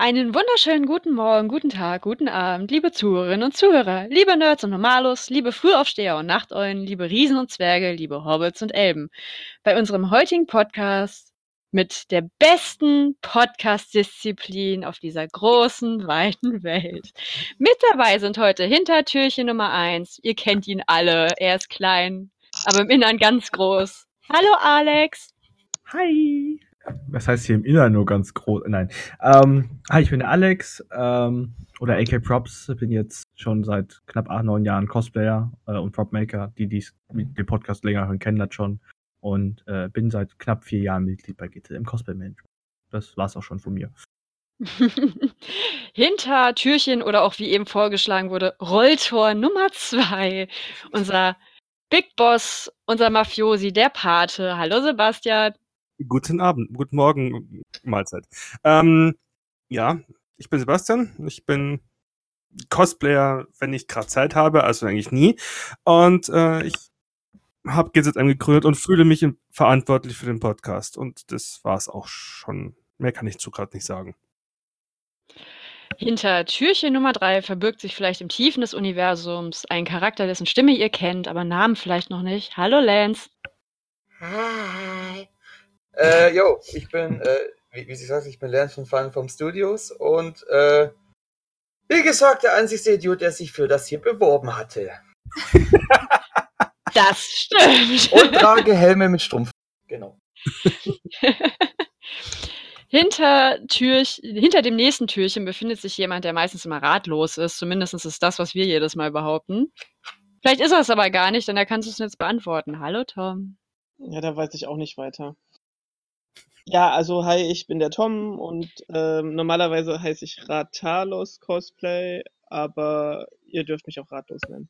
Einen wunderschönen guten Morgen, guten Tag, guten Abend, liebe Zuhörerinnen und Zuhörer, liebe Nerds und Normalos, liebe Frühaufsteher und Nachteulen, liebe Riesen und Zwerge, liebe Hobbits und Elben. Bei unserem heutigen Podcast mit der besten Podcast-Disziplin auf dieser großen, weiten Welt. Mit dabei sind heute Hintertürchen Nummer eins. Ihr kennt ihn alle. Er ist klein, aber im Innern ganz groß. Hallo Alex. Hi was heißt hier im Inneren nur ganz groß? Nein. Ähm, hi, ich bin der Alex ähm, oder AK Props. Bin jetzt schon seit knapp acht, neun Jahren Cosplayer äh, und Propmaker. Die, die den Podcast länger hören, kennen das schon. Und äh, bin seit knapp vier Jahren Mitglied bei GT im Cosplay Management. Das war's auch schon von mir. Hinter Türchen oder auch wie eben vorgeschlagen wurde, Rolltor Nummer zwei. Unser Big Boss, unser Mafiosi, der Pate. Hallo Sebastian. Guten Abend, guten Morgen, Mahlzeit. Ähm, ja, ich bin Sebastian. Ich bin Cosplayer, wenn ich gerade Zeit habe, also eigentlich nie. Und äh, ich habe GZM gegründet und fühle mich verantwortlich für den Podcast. Und das war es auch schon. Mehr kann ich zu gerade nicht sagen. Hinter Türchen Nummer drei verbirgt sich vielleicht im Tiefen des Universums ein Charakter, dessen Stimme ihr kennt, aber Namen vielleicht noch nicht. Hallo Lance. Hi. Äh, yo, ich bin, äh, wie, wie sie sagt, ich bin Lance von Fun vom Studios und äh, wie gesagt, der einzige Idiot, der sich für das hier beworben hatte. Das stimmt. Und trage Helme mit Strumpf. Genau. hinter, Türch, hinter dem nächsten Türchen befindet sich jemand, der meistens immer ratlos ist. Zumindest ist das, was wir jedes Mal behaupten. Vielleicht ist er es aber gar nicht, denn er kann es uns jetzt beantworten. Hallo Tom. Ja, da weiß ich auch nicht weiter. Ja, also hi, ich bin der Tom und ähm, normalerweise heiße ich Ratalos Cosplay, aber ihr dürft mich auch Ratlos nennen.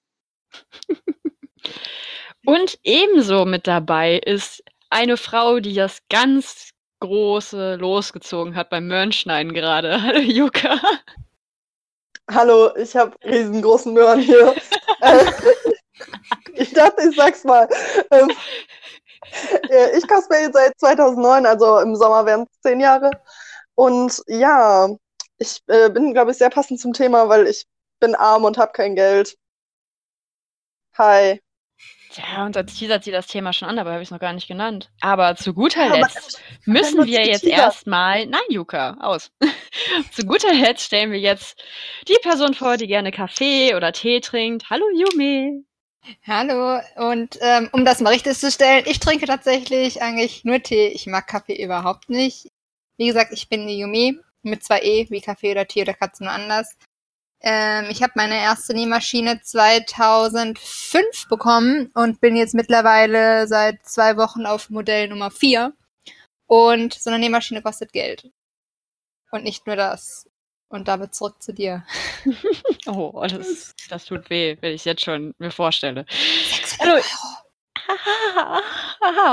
und ebenso mit dabei ist eine Frau, die das ganz große losgezogen hat beim Möhrenschneiden gerade. Hallo Juka. Hallo, ich habe riesengroßen Möhren hier. Äh, ich dachte, ich sag's mal. Ich cosplay seit 2009, also im Sommer wären es zehn Jahre. Und ja, ich äh, bin, glaube ich, sehr passend zum Thema, weil ich bin arm und habe kein Geld. Hi. Ja, und da teasert sie das Thema schon an, aber habe ich es noch gar nicht genannt. Aber zu guter Letzt müssen wir jetzt erstmal. Nein, Juka, aus. zu guter Letzt stellen wir jetzt die Person vor, die gerne Kaffee oder Tee trinkt. Hallo Yumi. Hallo, und ähm, um das mal richtig zu stellen, ich trinke tatsächlich eigentlich nur Tee. Ich mag Kaffee überhaupt nicht. Wie gesagt, ich bin die Yumi mit zwei E, wie Kaffee oder Tee oder Katze nur anders. Ähm, ich habe meine erste Nähmaschine 2005 bekommen und bin jetzt mittlerweile seit zwei Wochen auf Modell Nummer 4. Und so eine Nähmaschine kostet Geld. Und nicht nur das. Und damit zurück zu dir. oh, das, das tut weh, wenn ich jetzt schon mir vorstelle. Hallo.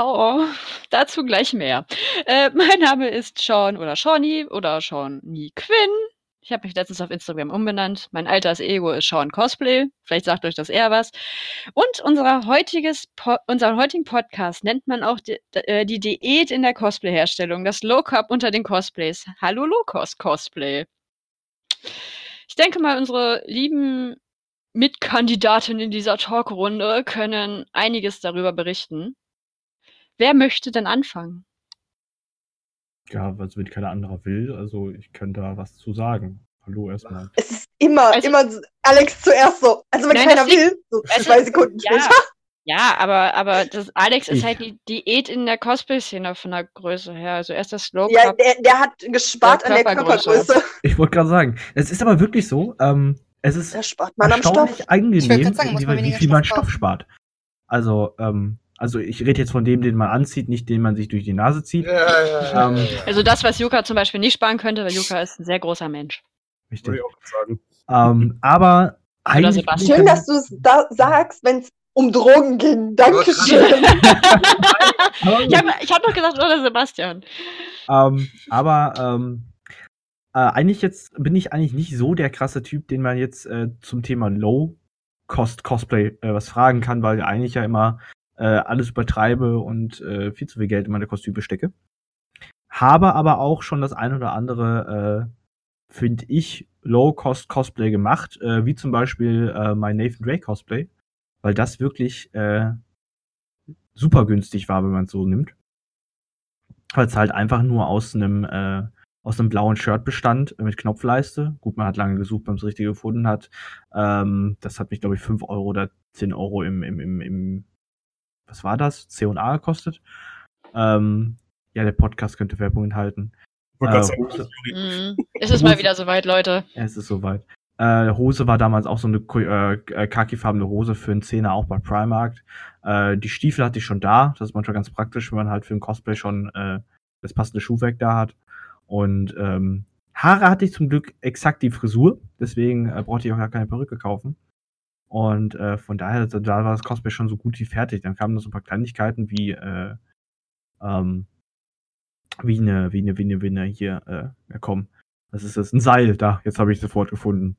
oh, dazu gleich mehr. Äh, mein Name ist Sean oder Shawnee oder Shawnee Quinn. Ich habe mich letztens auf Instagram umbenannt. Mein altes Ego ist Sean Cosplay. Vielleicht sagt euch das eher was. Und unser heutiges po unseren heutigen Podcast nennt man auch die, äh, die Diät in der Cosplay-Herstellung, das Low Carb unter den Cosplays. Hallo Low Cost Cosplay. Ich denke mal, unsere lieben Mitkandidatinnen in dieser Talkrunde können einiges darüber berichten. Wer möchte denn anfangen? Ja, also wenn keiner anderer will, also ich könnte da was zu sagen. Hallo erstmal. Es ist immer, also, immer Alex zuerst so. Also wenn nein, keiner will, so zwei Sekunden ja, später. Ja, aber, aber das Alex ist halt die Diät in der Cosplay-Szene von der Größe her. Also erst das Low Ja, der, der hat gespart der an der Körpergröße. Ich wollte gerade sagen, es ist aber wirklich so, ähm, es ist erstaunlich angenehm, sagen, wie, wie viel man Stoff spart. Also, ähm, also ich rede jetzt von dem, den man anzieht, nicht den man sich durch die Nase zieht. Ja, ja, ähm, also das, was Yuka zum Beispiel nicht sparen könnte, weil Yuka ist ein sehr großer Mensch. Richtig. ich auch sagen. Ähm, aber eigentlich Schön, dass du es da sagst, wenn es um Drogen ging. Dankeschön. ich habe ich hab noch gesagt, oder Sebastian. Ähm, aber ähm, äh, eigentlich jetzt bin ich eigentlich nicht so der krasse Typ, den man jetzt äh, zum Thema Low-Cost-Cosplay äh, was fragen kann, weil ich eigentlich ja immer äh, alles übertreibe und äh, viel zu viel Geld in meine Kostüme stecke. Habe aber auch schon das ein oder andere finde ich, Low-Cost-Cosplay gemacht, äh, wie zum Beispiel äh, mein Nathan Drake Cosplay, weil das wirklich äh, super günstig war, wenn man es so nimmt. Weil es halt einfach nur aus einem äh, aus einem blauen Shirt bestand mit Knopfleiste. Gut, man hat lange gesucht, wenn man es richtig gefunden hat. Ähm, das hat mich, glaube ich, 5 Euro oder 10 Euro im, im, im, im was war das? C&A gekostet. Ähm, ja, der Podcast könnte Werbung enthalten. Äh, sagen. Mhm. Es ist mal wieder soweit, Leute. Ja, es ist soweit. Äh, Hose war damals auch so eine Ko- äh, khakifarbene Hose für einen Zehner auch bei Primark. Äh, die Stiefel hatte ich schon da. Das ist manchmal ganz praktisch, wenn man halt für ein Cosplay schon äh, das passende Schuhwerk da hat. Und ähm, Haare hatte ich zum Glück exakt die Frisur. Deswegen äh, brauchte ich auch gar keine Perücke kaufen. Und äh, von daher, da da war das Cosplay schon so gut wie fertig. Dann kamen noch so ein paar Kleinigkeiten wie äh, ähm, wie eine, wie eine, wie eine, wie eine hier, äh, ja komm, was ist das? Ein Seil, da, jetzt habe ich sofort gefunden.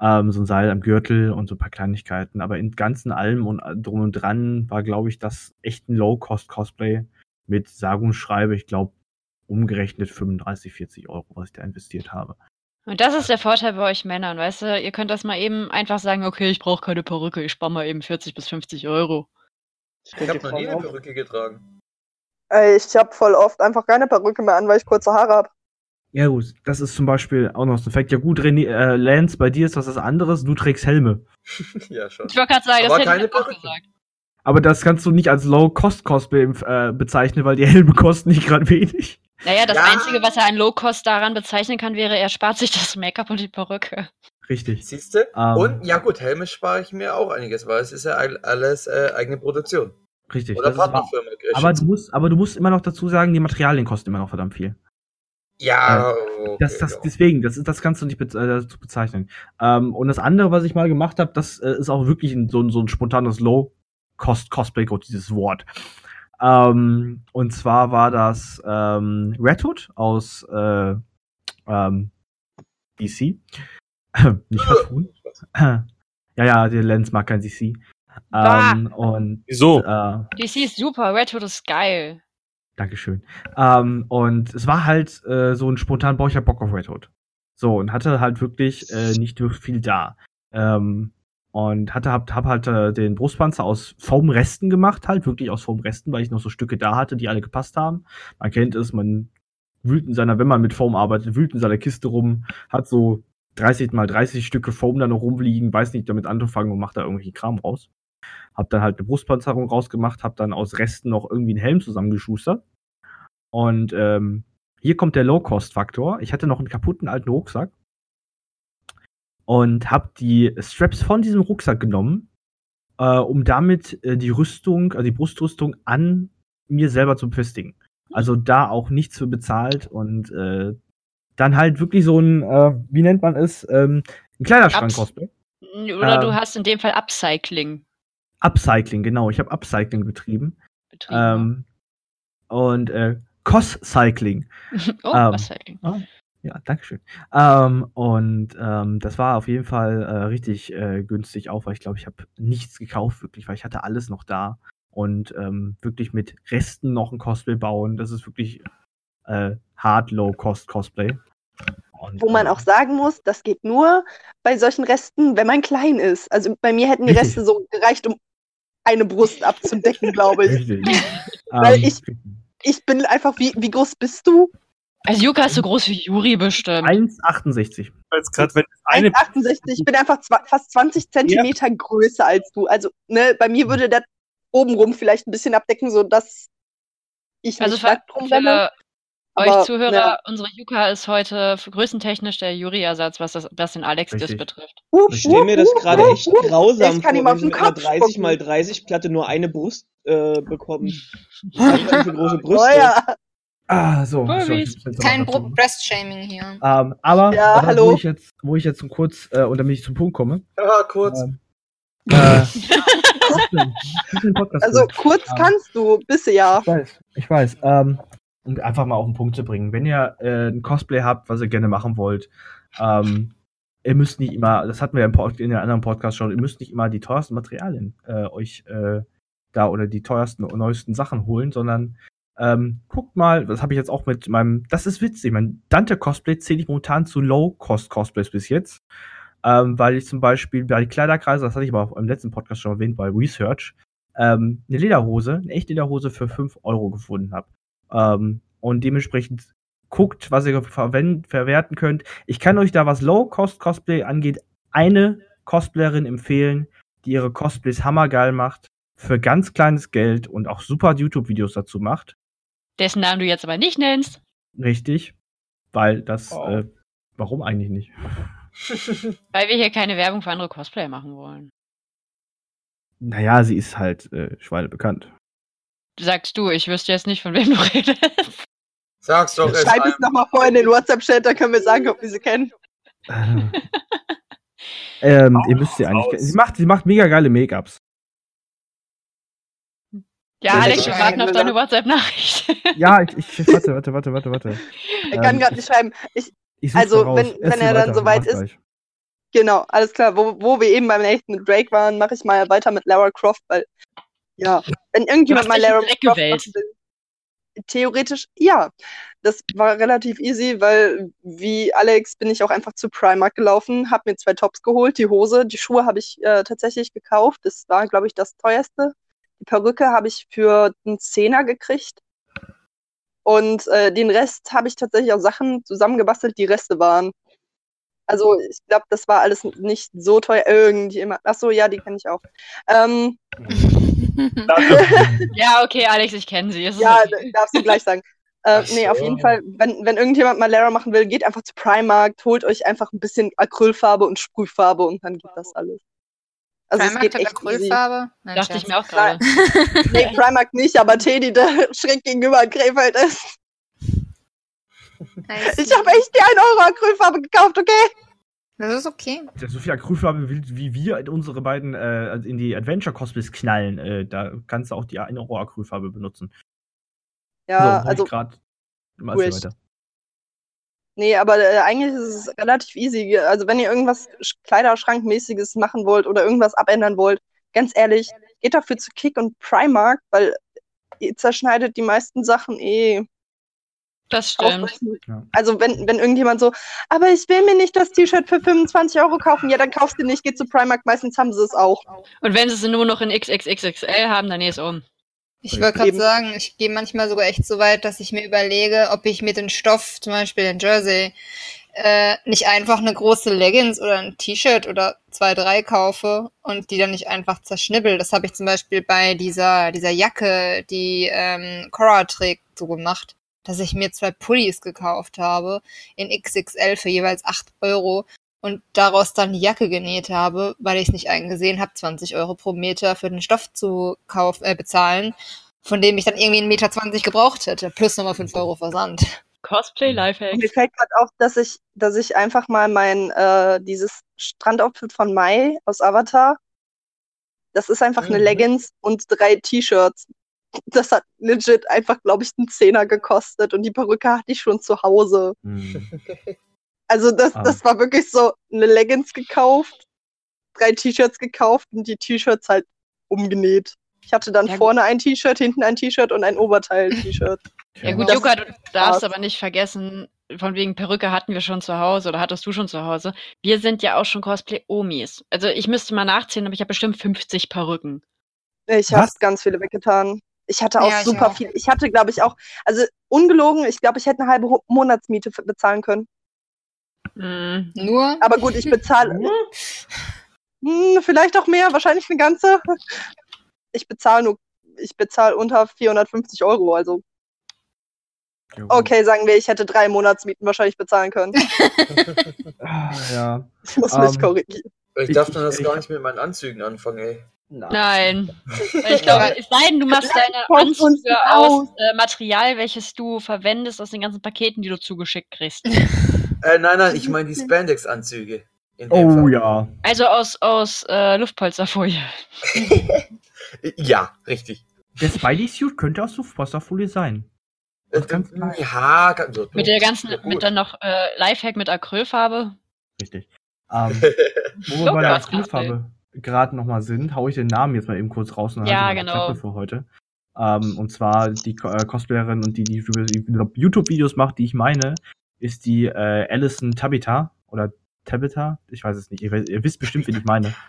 Ähm, so ein Seil am Gürtel und so ein paar Kleinigkeiten. Aber in ganzen allem und äh, drum und dran war, glaube ich, das echt ein Low-Cost-Cosplay mit sage und schreibe, ich glaube, umgerechnet 35, 40 Euro, was ich da investiert habe. Und das ist der Vorteil bei euch Männern, weißt du? Ihr könnt das mal eben einfach sagen, okay, ich brauche keine Perücke, ich spare mal eben 40 bis 50 Euro. Ich Ich habe noch nie eine Perücke getragen. Ey, ich habe voll oft einfach keine Perücke mehr an, weil ich kurze Haare habe. Ja gut, das ist zum Beispiel auch noch so ein Fact. Ja gut, René, äh, Lance, bei dir ist das was anderes, du trägst Helme. ja, schon. Ich wollte gerade sagen, das Aber hätte keine ich auch Perücke. gesagt. Aber das kannst du nicht als Low-Cost-Cosplay äh, bezeichnen, weil die Helme kosten nicht gerade wenig. Naja, das Ja. Einzige, was er an Low-Cost daran bezeichnen kann, wäre, er spart sich das Make-up und die Perücke. Richtig. Siehst du? Ähm. Und ja gut, Helme spare ich mir auch einiges, weil es ist ja all- alles äh, eigene Produktion. Richtig. Oder das ist wahr. Partnerfirma. aber du musst, aber du musst immer noch dazu sagen, die Materialien kosten immer noch verdammt viel. Ja, okay, Das, das, ja. deswegen, das, ist, das kannst du nicht bez äh, bezeichnen. Ähm, und das andere, was ich mal gemacht habe, das äh, ist auch wirklich ein, so, ein- so ein spontanes Low-Cost-Cosplay, Gott, dieses Wort. Ähm, und zwar war das ähm, Red Hood aus äh, ähm, DC. nicht vertun. ja, ja, der Lens mag kein DC. Ähm, und Wieso? äh, DC ist super, Red Hood ist geil. Dankeschön. Ähm, und es war halt äh, so ein spontan, boah, Bock auf Red Hood. So, und hatte halt wirklich äh, nicht wirklich viel da. Ähm, und hatte, hab, hab halt äh, den Brustpanzer aus Foamresten gemacht, halt wirklich aus Foamresten, weil ich noch so Stücke da hatte, die alle gepasst haben. Man kennt es, man wühlt in seiner, wenn man mit Foam arbeitet, wühlt in seiner Kiste rum, hat so 30 mal 30 Stücke Foam da noch rumliegen, weiß nicht damit anzufangen und macht da irgendwelchen Kram raus. Hab dann halt eine Brustpanzerung rausgemacht, hab dann aus Resten noch irgendwie einen Helm zusammengeschustert. Und ähm, hier kommt der Low-Cost-Faktor. Ich hatte noch einen kaputten alten Rucksack und habe die Straps von diesem Rucksack genommen, äh, um damit äh, die Rüstung, also die Brustrüstung an mir selber zu befestigen. Also da auch nichts für bezahlt und äh, dann halt wirklich so ein, äh, wie nennt man es, ähm, ein Kleiderschrank-Cosplay. Oder du Ähm. hast in dem Fall Upcycling Upcycling, genau. Ich habe Upcycling betrieben. betrieben. Ähm, und äh, Cos-Cycling. oh, ähm, Upcycling. Ja, Dankeschön. Ähm, und ähm, das war auf jeden Fall äh, richtig äh, günstig auch, weil ich glaube, ich habe nichts gekauft, wirklich, weil ich hatte alles noch da. Und ähm, wirklich mit Resten noch ein Cosplay bauen, das ist wirklich äh, hard low-cost Cosplay. Und, Wo man äh, auch sagen muss, das geht nur bei solchen Resten, wenn man klein ist. Also bei mir hätten die Richtig. Reste so gereicht, um eine Brust abzudecken, glaube ich. Richtig. Weil ich- Ich bin einfach, wie, wie groß bist du? Also Yuka ist so groß wie Yuri bestimmt. 1,68. Jetzt gerade, wenn eine 1,68. Ich bin einfach fast 20 Zentimeter größer als du. Also, ne, bei mir würde das obenrum vielleicht ein bisschen abdecken, sodass ich Also nicht für, für euch Zuhörer, ja. unsere Yuka ist heute größentechnisch der Yuri-Ersatz, was, das, was den Alex-Diss betrifft. Ich stelle mir das gerade echt grausam Ich kann vor, ihm wenn den mit einer Kopf 30 spucken. mal 30 Platte nur eine Brust äh, man für große Oh Brüste? ja. Ah, so. Kein. Breast-Shaming hier. Ähm, aber, Ja, aber hallo. wo ich jetzt, wo ich jetzt kurz, äh, und damit ich zum Punkt komme, Ja, kurz. ähm, äh, Also kurz Ja. kannst du, bist ja. Ich weiß, ich weiß. Ähm, um einfach mal auf den Punkt zu bringen. Wenn ihr äh, ein Cosplay habt, was ihr gerne machen wollt, ähm, ihr müsst nicht immer, das hatten wir im Pod, in der anderen Podcast schon, ihr müsst nicht immer die teuersten Materialien äh, euch äh, da oder die teuersten und neuesten Sachen holen, sondern Ähm, guckt mal, das habe ich jetzt auch mit meinem, das ist witzig, mein Dante-Cosplay zähle ich momentan zu Low-Cost-Cosplays bis jetzt. Ähm, weil ich zum Beispiel bei Kleiderkreise, das hatte ich aber auch im letzten Podcast schon erwähnt, bei Research, ähm, eine Lederhose, eine echte Lederhose für 5 Euro gefunden habe. Ähm, und dementsprechend guckt, was ihr verwerten könnt. Ich kann euch da, was Low-Cost-Cosplay angeht, eine Cosplayerin empfehlen, die ihre Cosplays hammergeil macht, für ganz kleines Geld und auch super YouTube-Videos dazu macht. Dessen Namen du jetzt aber nicht nennst. Richtig. Weil das, Oh. äh, warum eigentlich nicht? Weil wir hier keine Werbung für andere Cosplayer machen wollen. Naja, sie ist halt äh, Schweine bekannt. Sagst du, ich wüsste jetzt nicht, von wem du redest. Sag's doch erst Schreib es nochmal vor in den WhatsApp-Chat, da können wir sagen, ob wir sie kennen. ähm, ihr müsst sie eigentlich. kennen. Sie macht, sie macht mega geile Make-ups. Ja, Alex, wir warten auf deine WhatsApp-Nachricht. Ja, ich, ich warte, warte, warte, warte, warte. Er kann Ähm, gerade nicht schreiben. Ich, Ich also, wenn- wenn er dann soweit ist, gleich. genau, alles klar. Wo, wo wir eben beim nächsten mit Drake waren, mache ich mal weiter mit Lara Croft, weil, ja, wenn irgendjemand mal Lara Croft will, theoretisch, ja. Das war relativ easy, weil wie Alex bin ich auch einfach zu Primark gelaufen, habe mir zwei Tops geholt, die Hose, die Schuhe habe ich äh, tatsächlich gekauft. Das war, glaube ich, das teuerste. Die Perücke habe ich für einen Zehner gekriegt. Und äh, den Rest habe ich tatsächlich aus Sachen zusammengebastelt, die Reste waren. Also ich glaube, das war alles nicht so teuer. Irgendjemand. Achso, ja, die kenne ich auch. Ähm, ja, okay, Alex, ich kenne sie. Es ist ja, okay. darfst du gleich sagen. Äh, Ach nee, auf so. jeden Fall, wenn, wenn irgendjemand mal Lara machen will, geht einfach zu Primark, holt euch einfach ein bisschen Acrylfarbe und Sprühfarbe und dann geht das alles. Also es Primark geht hat echt. Acrylfarbe? Nein, Dachte ich mir auch gerade. Nee, Primark nicht, aber Teddy, der schräg gegenüber in Krefeld ist. Ich habe echt die 1 Euro Acrylfarbe gekauft, okay? Das ist okay. Ja, so viel Acrylfarbe, wie, wie wir in unsere beiden äh, also in die Adventure-Cosplays knallen, äh, da kannst du auch die 1 Euro Acrylfarbe benutzen. Ja, so, also gerade. Wurscht. weiter. Nee, aber äh, eigentlich ist es relativ easy. Also wenn ihr irgendwas Sch- Kleiderschrankmäßiges machen wollt oder irgendwas abändern wollt, ganz ehrlich, geht dafür zu Kick und Primark, weil ihr zerschneidet die meisten Sachen eh. Das stimmt. Ja. Also wenn, wenn irgendjemand so, aber ich will mir nicht das T-Shirt für 25 Euro kaufen, ja, dann kaufst du nicht, geh zu Primark, meistens haben sie es auch. Und wenn sie es nur noch in XXXXL haben, dann ist es um. Ich wollte gerade sagen, ich gehe manchmal sogar echt so weit, dass ich mir überlege, ob ich mir den Stoff, zum Beispiel den Jersey, äh, nicht einfach eine große Leggings oder ein T-Shirt oder zwei, drei kaufe und die dann nicht einfach zerschnibbel. Das habe ich zum Beispiel bei dieser, dieser Jacke, die ähm, Cora trägt, so gemacht, dass ich mir zwei Pullis gekauft habe in XXL für jeweils 8 Euro und daraus dann die Jacke genäht habe, weil ich es nicht eingesehen habe, 20 Euro pro Meter für den Stoff zu kauf, äh, bezahlen, von dem ich dann irgendwie einen Meter 20 gebraucht hätte, plus nochmal 5 Euro Versand. Cosplay Lifehack. mir fällt gerade auf, dass ich, dass ich einfach mal mein, äh, dieses Strandoutfit von Mai aus Avatar, das ist einfach eine Mhm. Leggings und drei T-Shirts. Das hat legit einfach, glaube ich, einen Zehner gekostet und die Perücke hatte ich schon zu Hause. Hm. Also das, Ah. das war wirklich so eine Leggings gekauft, drei T-Shirts gekauft und die T-Shirts halt umgenäht. Ich hatte dann Ja, vorne ein T-Shirt, hinten ein T-Shirt und ein Oberteil-T-Shirt. Ja gut, Juka, du darfst aber nicht vergessen, von wegen Perücke hatten wir schon zu Hause oder hattest du schon zu Hause. Wir sind ja auch schon Cosplay-Omis. Also ich müsste mal nachzählen, aber ich habe bestimmt 50 Perücken. Ich habe ganz viele weggetan. Ich hatte auch Ja, ich super auch. viel. Ich hatte, glaube ich, auch, also ungelogen, ich glaube, ich hätte eine halbe Monatsmiete bezahlen können. Mm, Nur, Aber gut, ich bezahle. Hm, vielleicht auch mehr, wahrscheinlich eine ganze. Ich bezahle nur, ich bezahle unter 450 Euro. Also, okay, sagen wir, ich hätte drei Monatsmieten wahrscheinlich bezahlen können. Ah, ja. Ich muss mich Ähm, korrigieren. Ich Ich- darf dann das ich- gar nicht mit meinen Anzügen anfangen, ey. Nein. Ich glaube, es sei denn, du machst deine Anzüge aus äh, Material, welches du verwendest aus den ganzen Paketen, die du zugeschickt kriegst. Äh, nein, nein, ich meine die Spandex-Anzüge. Oh Fall. ja. Also aus, aus äh, Luftpolsterfolie. Ja, richtig. Der Spidey-Suit könnte aus Luftposterfolie sein. Äh, ganz klein. ja, ganz so. Mit der ganzen, Ja, gut. mit dann noch äh, Lifehack mit Acrylfarbe. Richtig. Ähm, wo wir bei der Acrylfarbe gerade nochmal sind, hau ich den Namen jetzt mal eben kurz raus und dann Ja, meine genau. Für heute. Ähm, und zwar die äh, Cosplayerin und die, die, YouTube-Videos macht, die ich meine, ist die äh, Alison Tabita oder Tabitha, ich weiß es nicht, ihr, ihr wisst bestimmt, wen ich meine.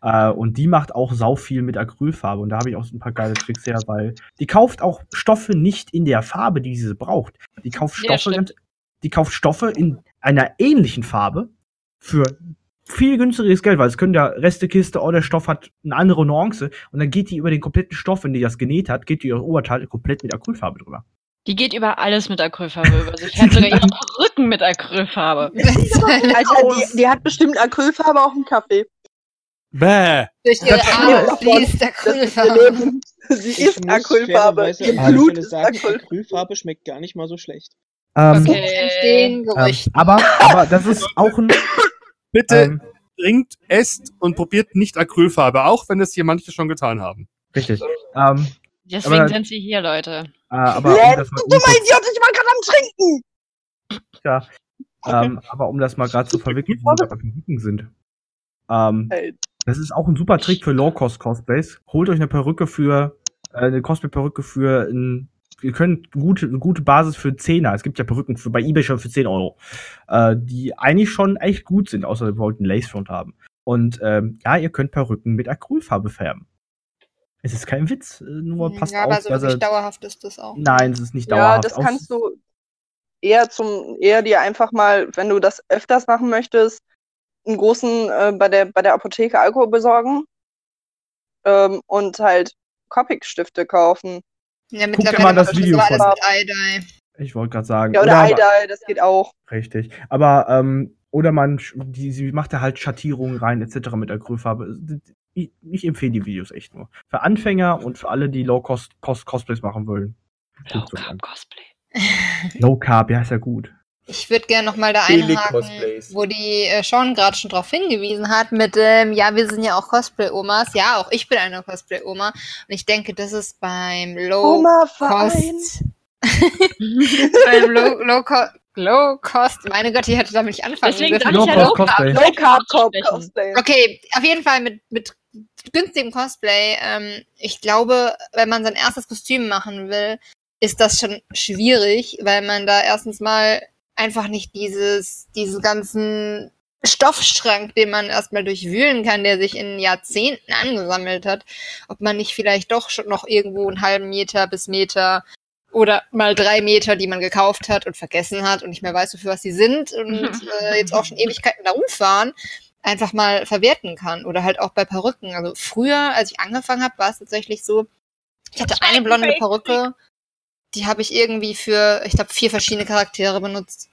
Äh, und die macht auch sau viel mit Acrylfarbe und da habe ich auch so ein paar geile Tricks her, weil die kauft auch Stoffe nicht in der Farbe, die sie braucht. Die kauft Ja, Stoffe, stimmt. die kauft Stoffe in einer ähnlichen Farbe für viel günstigeres Geld, weil es können ja Restekiste oder der Stoff hat eine andere Nuance und dann geht die über den kompletten Stoff, wenn die das genäht hat, geht die ihr Oberteil komplett mit Acrylfarbe drüber. Die geht über alles mit Acrylfarbe über sich. Hat sogar ihre Perücken mit Acrylfarbe. Alter, die, die hat bestimmt Acrylfarbe auch im Kaffee. Bäh. Durch ihre stimmt. fließt Acrylfarbe. Leben. Sie Ich ist Acrylfarbe. Ihr Blut ist sagen, Acryl. Acrylfarbe schmeckt gar nicht mal so schlecht. Ähm, Okay. Ähm, aber, aber das ist auch ein Bitte ähm, trinkt, esst und probiert nicht Acrylfarbe, auch wenn es hier manche schon getan haben. richtig. Ähm, Deswegen Aber- sind sie hier, Leute. äh, aber um das mal, du dummer Idiot, ich war gerade am Trinken! ja, ähm, aber um das mal gerade zu verwickeln, wo wir beim Perücken sind. Ähm. Das ist auch ein super Trick für Low-Cost-Cosplays. Holt euch eine Perücke für, äh, eine Cosplay-Perücke für ein, ihr könnt gute, eine gute Basis für 10er. Es gibt ja Perücken für, bei eBay schon für 10 Euro, äh, die eigentlich schon echt gut sind, außer ihr wollt einen Lace-Front haben. Und ähm, ja, ihr könnt Perücken mit Acrylfarbe färben. Es ist kein Witz, äh, nur passt ja, aber auf, so dass wirklich er, dauerhaft ist das auch. Nein, es ist nicht Ja, dauerhaft. das Aus- kannst du eher zum, eher dir einfach mal, wenn du das öfters machen möchtest, einen großen äh, bei der bei der Apotheke Alkohol besorgen ähm, und halt Copic-Stifte kaufen. Ja, Guck dir mittlerweile mal das das Video aber alles mit iDye. Ich wollte gerade sagen. Ja, oder aber- Eidai, das geht auch. Richtig. Aber, ähm, oder man, die, sie macht da halt Schattierungen rein, etc. mit Acrylfarbe. Ich, ich empfehle die Videos echt nur. Für Anfänger und für alle, die Low-Cost-Cosplays machen wollen. Guckt euch an. Cosplay. Low Carb, ja, ist ja gut. Ich würde gerne nochmal da einhaken, wo die äh, Sean gerade schon drauf hingewiesen hat, mit, ähm, ja, wir sind ja auch Cosplay-Omas. Ja, auch ich bin eine Cosplay-Oma. Und ich denke, das ist beim Low Oma Verein. Cost. beim Low, Low, Co Low Cost. Meine Gott, ich hätte damit nicht anfangen Deswegen dürfen. sag ich ja Low Low Cost Carb. Cosplay. Low Carb. Cosplay. Okay, auf jeden Fall mit, mit günstigem Cosplay. Ähm, ich glaube, wenn man sein erstes Kostüm machen will, ist das schon schwierig, weil man da erstens mal einfach nicht dieses, diesen ganzen Stoffschrank, den man erstmal durchwühlen kann, der sich in Jahrzehnten angesammelt hat, ob man nicht vielleicht doch schon noch irgendwo einen halben Meter bis Meter oder mal drei Meter, die man gekauft hat und vergessen hat und nicht mehr weiß, wofür was sie sind und äh, jetzt auch schon Ewigkeiten da rumfahren, einfach mal verwerten kann. Oder halt auch bei Perücken. Also früher, als ich angefangen habe, war es tatsächlich so, ich hatte eine blonde Perücke, die habe ich irgendwie für, ich glaube, vier verschiedene Charaktere benutzt.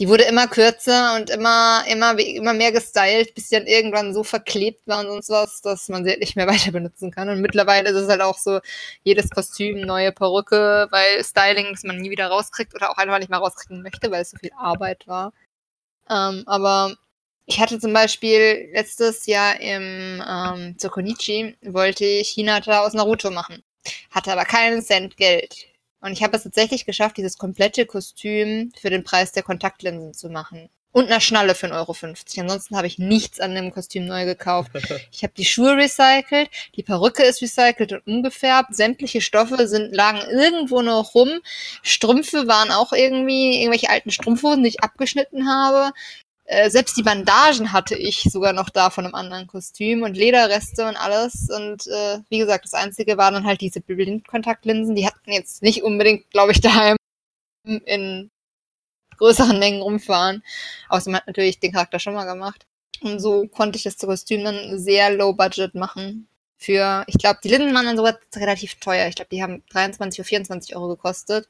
Die wurde immer kürzer und immer, immer, immer mehr gestylt, bis sie dann irgendwann so verklebt war und sonst was, dass man sie halt nicht mehr weiter benutzen kann. Und mittlerweile ist es halt auch so, jedes Kostüm, neue Perücke, weil Styling, das man nie wieder rauskriegt oder auch einfach nicht mehr rauskriegen möchte, weil es so viel Arbeit war. Ähm, aber ich hatte zum Beispiel letztes Jahr im ähm, zur Konichi wollte ich Hinata aus Naruto machen. Hatte aber keinen Cent Geld. Und ich habe es tatsächlich geschafft, dieses komplette Kostüm für den Preis der Kontaktlinsen zu machen. Und eine Schnalle für 1,50 Euro. Ansonsten habe ich nichts an dem Kostüm neu gekauft. Ich habe die Schuhe recycelt, die Perücke ist recycelt und umgefärbt, sämtliche Stoffe sind, lagen irgendwo noch rum. Strümpfe waren auch irgendwie irgendwelche alten Strumpfhosen, die ich abgeschnitten habe. Äh, selbst die Bandagen hatte ich sogar noch da von einem anderen Kostüm und Lederreste und alles. Und äh, wie gesagt, das Einzige waren dann halt diese Blindkontaktlinsen. Die hatten jetzt nicht unbedingt, glaube ich, daheim in größeren Mengen rumfahren. Außerdem hat natürlich den Charakter schon mal gemacht. Und so konnte ich das Kostüm dann sehr low budget machen. Für, ich glaube, die Linsen waren dann sogar relativ teuer. Ich glaube, die haben 23 oder 24 Euro gekostet.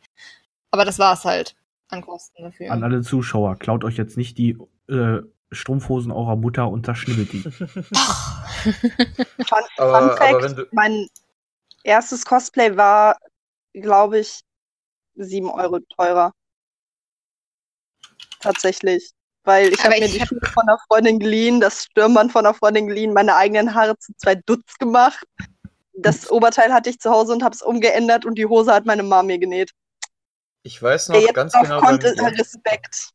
Aber das war's halt an Kosten dafür. An alle Zuschauer, klaut euch jetzt nicht die äh, Strumpfhosen eurer Mutter und zerschnibbelt die. Fun, Aber- Fun Fact, aber wenn du- mein erstes Cosplay war, glaube ich, 7 Euro teurer. Tatsächlich. Weil ich habe mir die hab- Schuhe von einer Freundin geliehen, das Stirnband von einer Freundin geliehen, meine eigenen Haare zu zwei Dutz gemacht. Das Oberteil hatte ich zu Hause und habe es umgeändert und die Hose hat meine Mama mir genäht. Ich weiß noch ganz genau. kommt, beim- Respekt.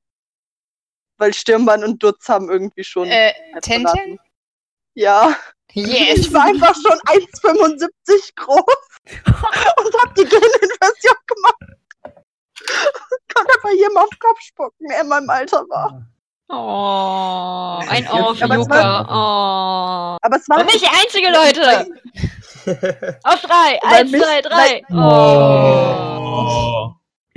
Weil Stirnband und Dutz haben irgendwie schon. äh, Tenten? Ja. Yes! Ich war einfach schon 1,75 groß. und hab die Geninversion gemacht. Konnte einfach jedem auf den Kopf spucken, der in meinem Alter war. Oh, ein Ohr für aber es Yuka. Oh. Aber es war Und nicht die einzige, Leute. Auf drei. Eins, zwei, drei. Oh.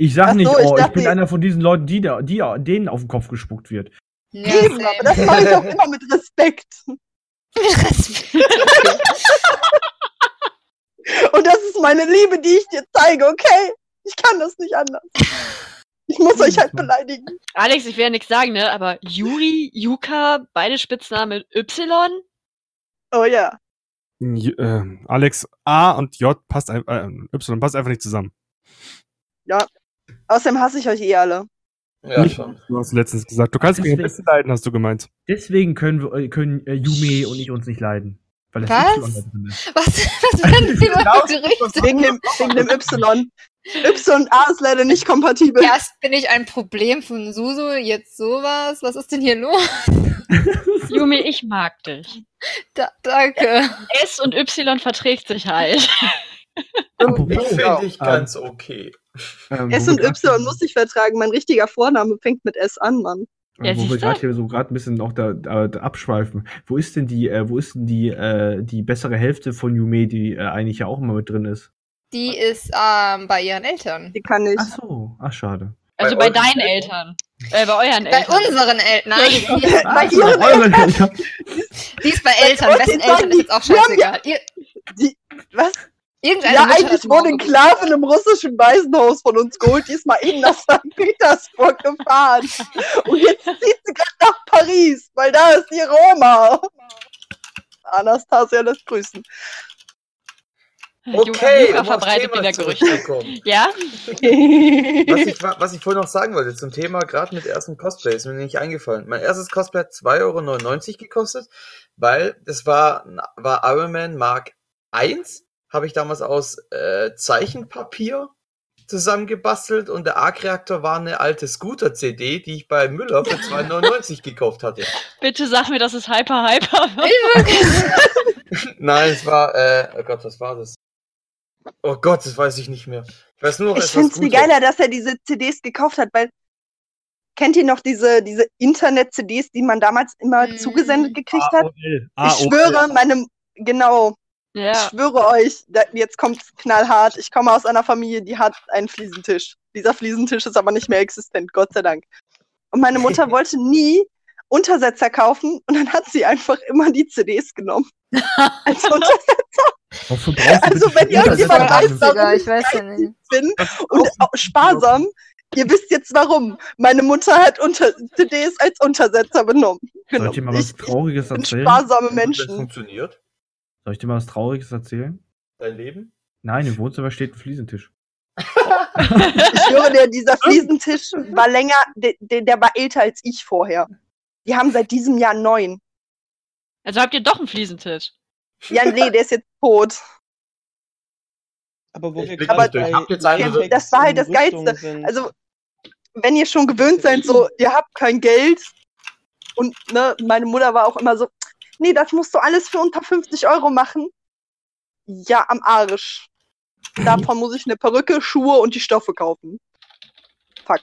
Ich sag so, nicht, ich oh, ich, dachte- bin einer von diesen Leuten, die, da- die denen auf den Kopf gespuckt wird. Ja, Eben, same. aber das mache ich auch immer mit Respekt. Und das ist meine Liebe, die ich dir zeige, okay? Ich kann das nicht anders. Ich muss euch halt beleidigen. Alex, ich will ja nichts sagen, ne? Aber Yuri, Yuka, beide Spitznamen mit Y? Oh ja. J äh, Alex, A und J passt, äh, Y passt einfach nicht zusammen. Außerdem hasse ich euch eh alle. Ja, Nicht, schon. Du hast letztens gesagt, du kannst mich am Deswegen- besten leiden, hast du gemeint. Deswegen können, wir, äh, können äh, Yume und ich uns nicht leiden. Weil das Was? Y ist. Was, was werden die Leute Gerüchte? Wegen dem, wegen dem Y. Y und A ist leider nicht kompatibel. Erst bin ich ein Problem von Susu, jetzt sowas. Was ist denn hier los? Yumi, ich mag dich. Da, danke. S und Y verträgt sich halt. Apropos, Finde ich ähm, ganz okay. ähm, S und Y muss ich vertragen. Mein richtiger Vorname fängt mit S an, Mann. äh, Ja, wo wir gerade hier so gerade ein bisschen noch da, da, da abschweifen. Wo ist denn die, äh, wo ist denn die, äh, die bessere Hälfte von Yume, die äh, eigentlich ja auch immer mit drin ist? Die ist ähm, bei ihren Eltern. Die kann ich. Ach so, ach schade. Also Bei bei, deinen Eltern. Äh, bei euren Bei Eltern. unseren Eltern. Nein, die, Bei Ach, ihren eure Eltern. die ist bei Eltern. Wessen Eltern ist jetzt auch die- scheißegal. Die, was? Irgendeine Ja, Mutter eigentlich wurde ein morgen- Sklaven im russischen Waisenhaus von uns geholt. Die ist mal eben nach St. Petersburg gefahren. Und jetzt zieht sie gerade nach Paris, weil da ist ihre Oma. Anastasia lässt grüßen. Okay, aufs verbreitet Thema wieder Gerüchte. Ja? Was ich, wa- was ich vorhin noch sagen wollte zum Thema, gerade mit ersten Cosplay, ist mir nicht eingefallen. Mein erstes Cosplay hat 2,99 Euro gekostet, weil das war, war Iron Man Mark I, habe ich damals aus äh, Zeichenpapier zusammengebastelt und der Arc-Reaktor war eine alte Scooter-CD, die ich bei Müller für 2,99 gekauft hatte. Bitte sag mir, dass es Hyper Hyper war. Nein, es war, äh, oh Gott, was war das? Oh Gott, das weiß ich nicht mehr. Ich weiß nur noch, Ich finde es viel geiler, dass er diese CDs gekauft hat, weil kennt ihr noch diese, diese Internet-CDs, die man damals immer Mhm. zugesendet gekriegt hat? AOL. Ich schwöre, meine, genau, ich Ja. schwöre euch, da, jetzt kommt's knallhart. Ich komme aus einer Familie, die hat einen Fliesentisch. Dieser Fliesentisch ist aber nicht mehr existent, Gott sei Dank. Und meine Mutter wollte nie Untersetzer kaufen und dann hat sie einfach immer die CDs genommen. Als Untersetzer Also, wenn für irgendjemand weiß, warum ich weiß ja nicht. bin und auch sparsam. Ihr wisst jetzt warum. Meine Mutter hat unter CDs als Untersetzer benommen. Soll ich dir mal was Ich, Trauriges bin erzählen? sparsame Das Menschen. funktioniert. Soll ich dir mal was Trauriges erzählen? Dein Leben? Nein, im Wohnzimmer steht ein Fliesentisch. Ich schwöre dir, dieser Fliesentisch war länger, der, der, der war älter als ich vorher. Die haben seit diesem Jahr neun. Also habt ihr doch einen Fliesentisch. Ja, nee, der ist jetzt tot. Aber wo Ich wir gerade durch. Habt jetzt Effekts Das war halt das Geilste. Sind. Also, wenn ihr schon gewöhnt seid, so, ihr habt kein Geld. Und ne, meine Mutter war auch immer so, nee, das musst du alles für unter 50 Euro machen. Ja, am Arsch. Davon muss ich eine Perücke, Schuhe und die Stoffe kaufen. Fuck.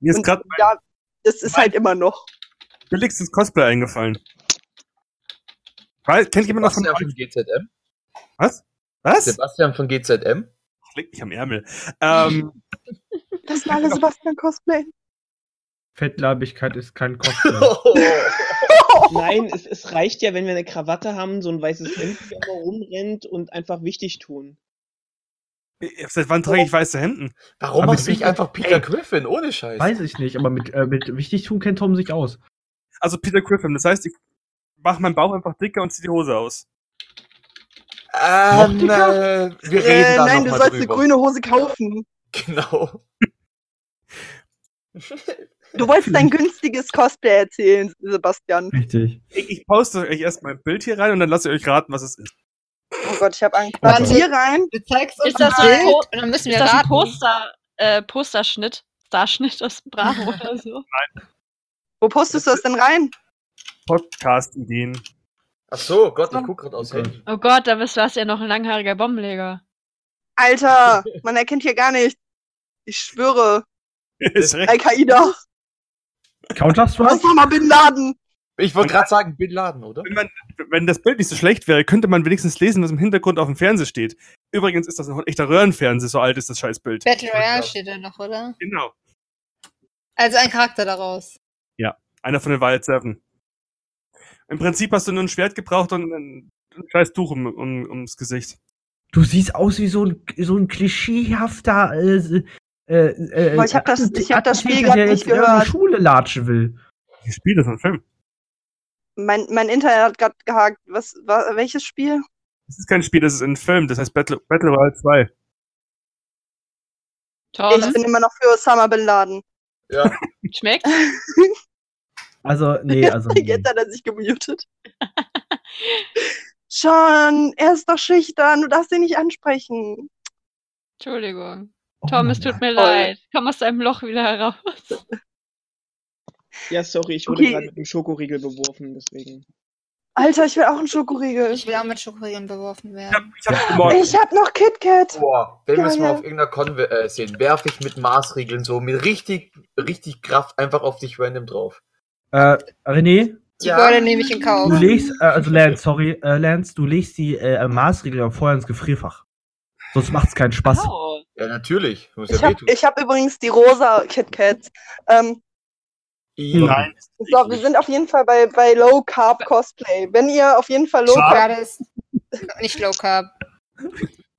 Mir ist gerade ja, das ist halt immer noch. billigstes Cosplay eingefallen. Weil, kennt jemand noch von Sebastian von GZM? Was? Was? Sebastian von GZM? Leg mich am Ärmel. Ähm, Das sind alle Sebastian-Cosplay. Fettleibigkeit ist kein Cosplay. Nein, es, es reicht ja, wenn wir eine Krawatte haben, so ein weißes Hemd, immer rumrennt und einfach wichtig tun. seit wann trage ich weiße Hemden? Warum Aber machst du nicht einfach Peter Ey. Griffin? Ohne Scheiß. Weiß ich nicht, aber mit, äh, mit Wichtigtum kennt Tom sich aus. Also Peter Griffin, das heißt, ich mache meinen Bauch einfach dicker und ziehe die Hose aus. Ähm, Noch äh, wir reden Äh, da nein, noch du mal sollst drüber. eine grüne Hose kaufen. Genau. Du wolltest dein günstiges Cosplay erzählen, Sebastian. Richtig. Ich, ich poste euch erstmal ein Bild hier rein und dann lasse ich euch raten, was es ist. Oh Gott, ich habe Angst. Warte. Warte, hier rein. Du zeigst uns Ist das ein ein, Bild po dann müssen ist wir das ein. Poster, äh, Posterschnitt? Starschnitt aus Bravo oder so? Wo postest du das denn rein? Podcast-Ideen. Ach so, Gott, ich guck gerade aufs Okay. Handy. Oh Gott, da bist du hast ja noch ein langhaariger Bombenleger. Alter, man erkennt hier gar nichts. Ich schwöre. Ist. Al-Qaida. Counter-Strike? Osama Bin Laden. Ich wollte gerade sagen, Bin Laden, oder? Wenn, man, wenn das Bild nicht so schlecht wäre, könnte man wenigstens lesen, was im Hintergrund auf dem Fernseher steht. Übrigens ist das ein echter Röhrenfernseher, so alt ist das Scheißbild. Battle Royale steht da noch, oder? Genau. Also ein Charakter daraus. Einer von den Wild Seven. Im Prinzip hast du nur ein Schwert gebraucht und ein, ein scheiß Tuch um, um, ums Gesicht. Du siehst aus wie so ein, so ein klischeehafter. Äh, äh, äh, ich hab das- ich hab das Spiel der nicht jetzt in gehört. Schule latschen will. Ich spiele das in einem Film. Mein, mein Internet hat gerade gehakt. Was, wa, welches Spiel? Das ist kein Spiel, das ist ein Film, das heißt Battle, Battle Royale 2. Thomas, Ich bin immer noch für Osama Bin Laden. Ja. schmeckt? Also, nee, also. Nee. Jetzt hat er sich gemutet. Schon, er ist doch schüchtern, du darfst ihn nicht ansprechen. Entschuldigung. Oh Tom, es tut mir Gott. leid. Komm aus deinem Loch wieder heraus. Ja, sorry, ich wurde Okay. gerade mit dem Schokoriegel beworfen, deswegen. Alter, ich will auch einen Schokoriegel. Ich will auch mit Schokoriegeln beworfen werden. ich hab. Ich hab noch KitKat. Boah, wenn wir es mal auf irgendeiner Con äh, sehen, werfe ich mit Maßregeln so mit richtig, richtig Kraft einfach auf dich random drauf. Äh, René, Die Beute nehme ich in Kauf. du legst, äh, also Lance, sorry, äh, Lance, du legst die äh, Maßregel vorher ins Gefrierfach. Sonst macht's keinen Spaß. Oh. Ja, natürlich. Muss Ich ja hab, wehtun. ich hab übrigens die rosa KitKats. Ähm, Nein. so, wir sind auf jeden Fall bei, bei Low Carb Cosplay. Wenn ihr auf jeden Fall Low Carb. Ja, das ist nicht Low Carb.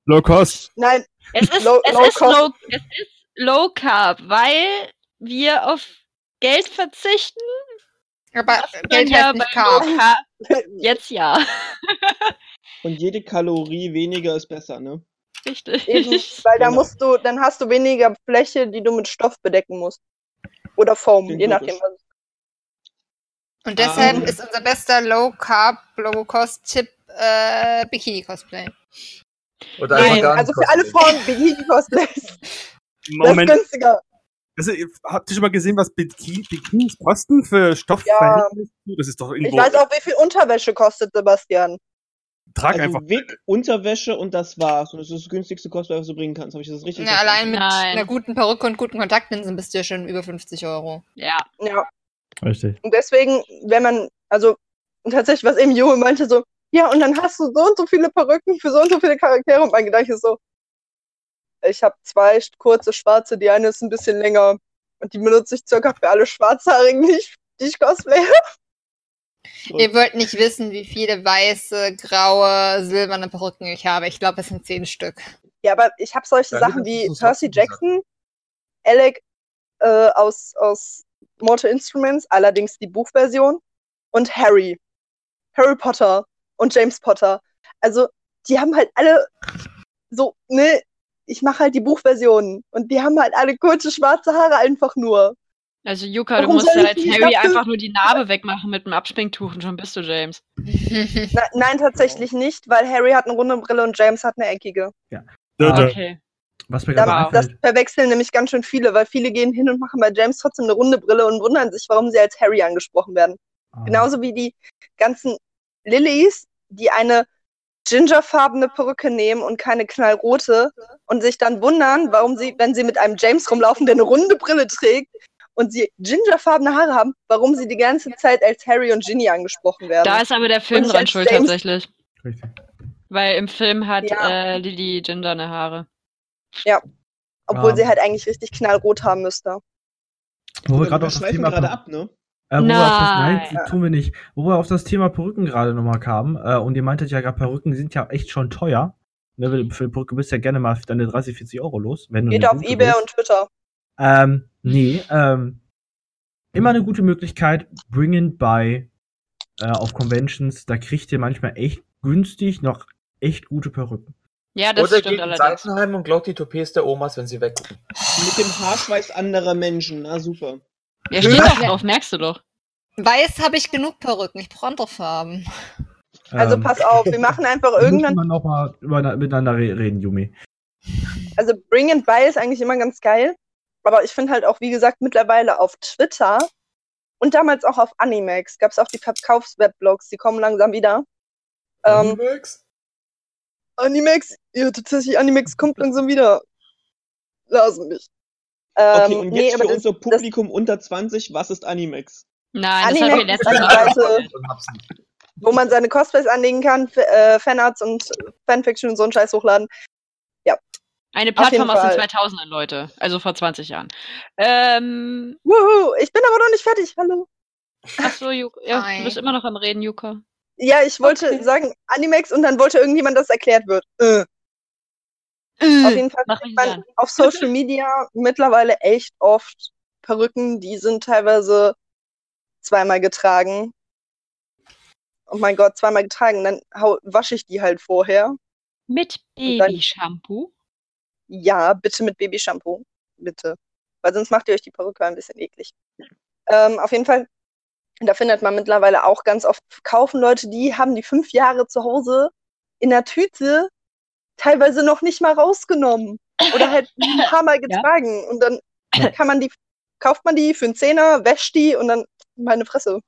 Low Cost. Nein, Es ist, Low- es, low ist low, es ist Low Carb, weil wir auf Geld verzichten. Aber Geld ja heißt nicht bei Low Carb. Carb. Jetzt ja. Und jede Kalorie weniger ist besser, ne? Richtig. eben, weil da Genau. musst du, dann hast du weniger Fläche, die du mit Stoff bedecken musst. Oder Foam, Klingt je nachdem. Was. Und deshalb Ah. ist unser bester Low Carb, Low Cost Tipp äh, Bikini Cosplay. Oder einfach Nein, gar nicht also für alle. Frauen Bikini-Cosplays. Das ist Moment. günstiger. Also, ihr- habt ihr schon mal gesehen, was Bikini, Bikinis kosten für Stoff? Ja. Das ist doch Ich irgendwo. weiß auch, wie viel Unterwäsche kostet, Sebastian. Trag also einfach. Wig, Unterwäsche und das war's. Und das ist das günstigste Cosplay, was du bringen kannst. Habe ich das richtig Ja, allein mit Nein. einer guten Perücke und guten Kontaktlinsen bist du ja schon über 50 Euro. Ja. Ja. Richtig. Und deswegen, wenn man, also tatsächlich, was eben Jo meinte, so, ja, und dann hast du so und so viele Perücken für so und so viele Charaktere. Und mein Gedanke ist so, ich habe zwei kurze schwarze, die eine ist ein bisschen länger. Und die benutze ich circa für alle Schwarzhaarigen, die ich, die ich cosplaye. Ihr wollt nicht wissen, wie viele weiße, graue, silberne Perücken ich habe. Ich glaube, es sind zehn Stück. Ja, aber ich habe solche Ja, Sachen wie Percy Jackson, Alec äh, aus, aus Mortal Instruments, allerdings die Buchversion, und Harry. Harry Potter und James Potter. Also, die haben halt alle so, ne, ich mache halt die Buchversionen und die haben halt alle kurze schwarze Haare einfach nur. Also Yuka, du musst ja ich als nicht Harry einfach nur die Narbe wegmachen mit einem Abspringtuch und schon bist du James. Na, nein, tatsächlich nicht, weil Harry hat eine runde Brille und James hat eine eckige. Da, da. Okay. Was mir Wow. das verwechseln nämlich ganz schön viele, weil viele gehen hin und machen bei James trotzdem eine runde Brille und wundern sich, warum sie als Harry angesprochen werden. ah, Genauso wie die ganzen Lillys, die eine gingerfarbene Perücke nehmen und keine knallrote und sich dann wundern, warum sie, wenn sie mit einem James rumlaufen, der eine runde Brille trägt und sie gingerfarbene Haare haben, warum sie die ganze Zeit als Harry und Ginny angesprochen werden. Da ist aber der Film dran schuld James. tatsächlich. richtig. Weil im Film hat Ja. äh, Lily ginderne Haare. Obwohl Ah. sie halt eigentlich richtig knallrot haben müsste. Wo wir gerade auf das Thema gerade ab, ne? Äh, auf das, Nein. nein, tun wir nicht. Wo wir auf das Thema Perücken gerade nochmal kamen, äh, und ihr meintet ja gerade, Perücken sind ja echt schon teuer. Ne, für eine Perücke bist du ja gerne mal deine 30, 40 Euro los. Wenn Geht auf Ebay willst. und Twitter. Ähm, nee, ähm, immer eine gute Möglichkeit, bring it by äh, auf Conventions. Da kriegt ihr manchmal echt günstig noch echt gute Perücken. Ja, das Oder stimmt geht in allerdings. Seitenheim und glaubt die Toupets der Omas, wenn sie weggucken. Mit dem Haarschweiß anderer Menschen. Na super. Ja, steht doch drauf, merkst du doch. Weiß habe ich genug Perücken. Ich brauche andere Farben. Also Ähm, pass auf, wir machen einfach müssen irgendwann. wir noch mal über, miteinander re reden, Yumi. Also Bring and Buy ist eigentlich immer ganz geil. Aber ich finde halt auch, wie gesagt, mittlerweile auf Twitter und damals auch auf Animax gab es auch die Verkaufsweblogs, die kommen langsam wieder. Ähm, Animax? Animex, ja, tatsächlich, Animex kommt langsam wieder. Lassen mich. Okay, Ähm, und nee, jetzt aber für das, unser das Publikum unter 20, was ist Animex? Nein, das Anime haben wir ist letztes eine Mal Und wo man seine Cosplays anlegen kann, F äh, Fanarts und Fanfiction und so einen Scheiß hochladen. Eine Plattform aus den Fall. 2000ern, Leute. Also vor 20 Jahren. Ähm, Wuhu, ich bin aber noch nicht fertig, hallo. achso, Juka. Ja, Hi. du bist immer noch am Reden, Juka. Ja, ich wollte Okay. sagen Animex und dann wollte irgendjemand, dass erklärt wird. Äh. Auf jeden Fall sieht man an. auf Social Media mittlerweile echt oft Perücken, die sind teilweise zweimal getragen. Oh mein Gott, zweimal getragen, dann wasche ich die halt vorher. Mit Babyshampoo. Ja, bitte mit Babyshampoo. Bitte. Weil sonst macht ihr euch die Perücke ein bisschen eklig. Ähm, auf jeden Fall, da findet man mittlerweile auch ganz oft, kaufen Leute, die haben die fünf Jahre zu Hause in der Tüte teilweise noch nicht mal rausgenommen. Oder halt ein paar Mal Ja. getragen. Und dann kann man die, kauft man die für einen Zehner, wäscht die und dann meine Fresse.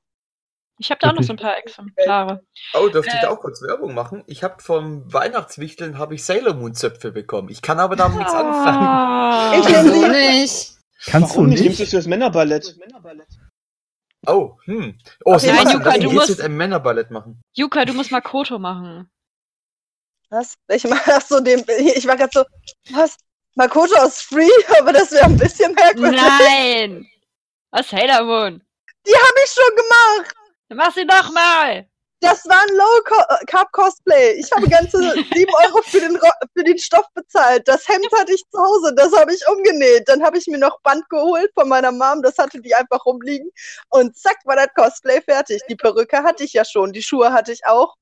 Ich habe da auch noch so ein paar Exemplare. Oh, dürfte ich Äh. da auch kurz Werbung machen? Ich habe vom Weihnachtswichteln habe ich Sailor Moon Zöpfe bekommen. Ich kann aber damit nichts anfangen. Ah. Ich nehm Wieso sie. nicht? Kannst Warum du nicht? Nimmst du fürs Männerballett? Oh, hm. Oh, Nein, Sebastian, Juka, du musst- jetzt einem Männerballett machen. Juka, du musst Makoto machen. Was? Ich mach ach so dem, ich war gerade so, was? Makoto aus Free? Aber das wäre ein bisschen merkwürdig. Nein! Was Sailor Moon? Die habe ich schon gemacht. Mach sie noch mal! Das war ein Low-Carb-Cosplay. Ich habe ganze 7 Euro für den, für den Stoff bezahlt. Das Hemd hatte ich zu Hause, das habe ich umgenäht. Dann habe ich mir noch Band geholt von meiner Mom, das hatte die einfach rumliegen. Und zack, war das Cosplay fertig. Die Perücke hatte ich ja schon, die Schuhe hatte ich auch.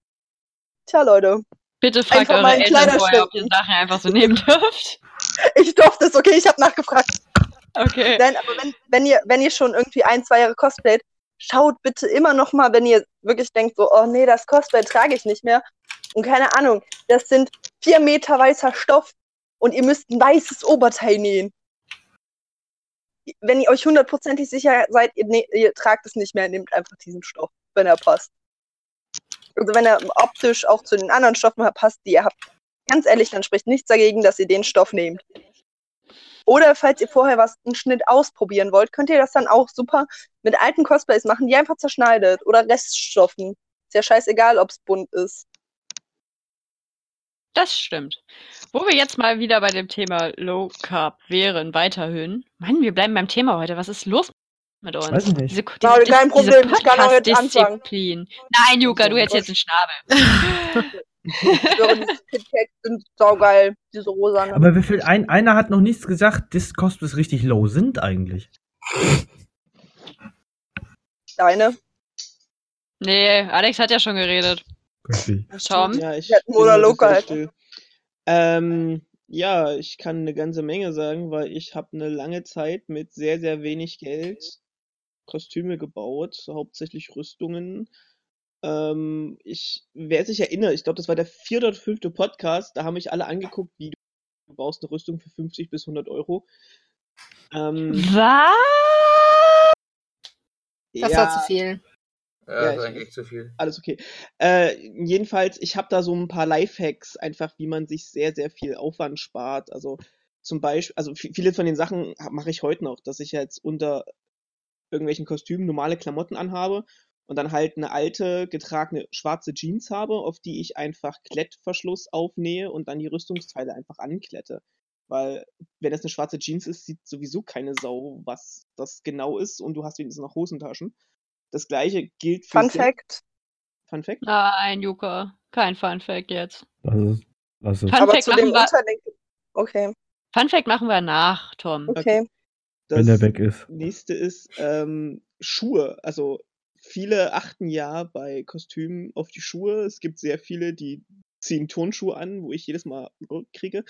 Tja, Leute, Bitte fragt Einfach eure Eltern vorher, ob ihr. Sachen einfach so nehmen dürft. ich durfte es, okay, ich habe nachgefragt. Okay. Nein, aber wenn, wenn, ihr, wenn ihr schon irgendwie ein, zwei Jahre cosplayt, schaut bitte immer noch mal, wenn ihr wirklich denkt, so, oh nee, das Cosplay trage ich nicht mehr. Und keine Ahnung, das sind vier Meter weißer Stoff und ihr müsst ein weißes Oberteil nähen. Wenn ihr euch hundertprozentig sicher seid, ihr, nä- ihr tragt es nicht mehr, nehmt einfach diesen Stoff, wenn er passt. Also wenn er optisch auch zu den anderen Stoffen passt, die ihr habt. Ganz ehrlich, dann spricht nichts dagegen, dass ihr den Stoff nehmt. Oder falls ihr vorher was einen Schnitt ausprobieren wollt, könnt ihr das dann auch super mit alten Cosplays machen, die einfach zerschneidet oder Reststoffen. Ist ja scheißegal, ob es bunt ist. Das stimmt. Wo wir jetzt mal wieder bei dem Thema Low Carb wären, weiterhöhen. Mann, wir bleiben beim Thema heute. Was ist los mit uns? Weiß ich nicht. Diese, diese, kein diese Problem, ich kann auch jetzt Podcast-Disziplin. Nein, Juka, du hättest jetzt einen Schnabel. KitKats sind saugeil, diese rosanen. Aber wie viel, ein, einer hat noch nichts gesagt, dass Cosplays richtig low sind eigentlich. Deine. Nee, Alex hat ja schon geredet. Richtig. Tom? Ja, ich Loca sehr halt. Ähm, ja, ich kann eine ganze Menge sagen, weil ich habe eine lange Zeit mit sehr, sehr wenig Geld Kostüme gebaut, hauptsächlich Rüstungen. Ähm, ich, wer sich erinnert, ich glaube, das war der vierte oder fünfte Podcast, da haben mich alle angeguckt, wie du baust eine Rüstung für 50 bis 100 Euro. Ähm, Was? Das ja, war zu viel. Ja, Ja, das ich- eigentlich zu viel. alles okay. Äh, jedenfalls, ich habe da so ein paar Lifehacks, einfach wie man sich sehr, sehr viel Aufwand spart. Also zum Beispiel, also vi- viele von den Sachen mache ich heute noch, dass ich jetzt unter irgendwelchen Kostümen normale Klamotten anhabe und dann halt eine alte, getragene schwarze Jeans habe, auf die ich einfach Klettverschluss aufnähe und dann die Rüstungsteile einfach anklette. Weil, wenn das eine schwarze Jeans ist, sieht sowieso keine Sau, was das genau ist und du hast wenigstens noch Hosentaschen. Das gleiche gilt für Fun Fact. Fun Fact? Nein, Juka. Kein Fun Fact jetzt. Das ist, das ist Fun Aber Fact zu dem machen wir. Okay, Fun Fact machen wir nach, Tom. okay. wenn der weg ist. nächste ist ähm, Schuhe. Also viele achten ja bei Kostümen auf die Schuhe. Es gibt sehr viele, die ziehen Turnschuhe an, wo ich jedes Mal kriege.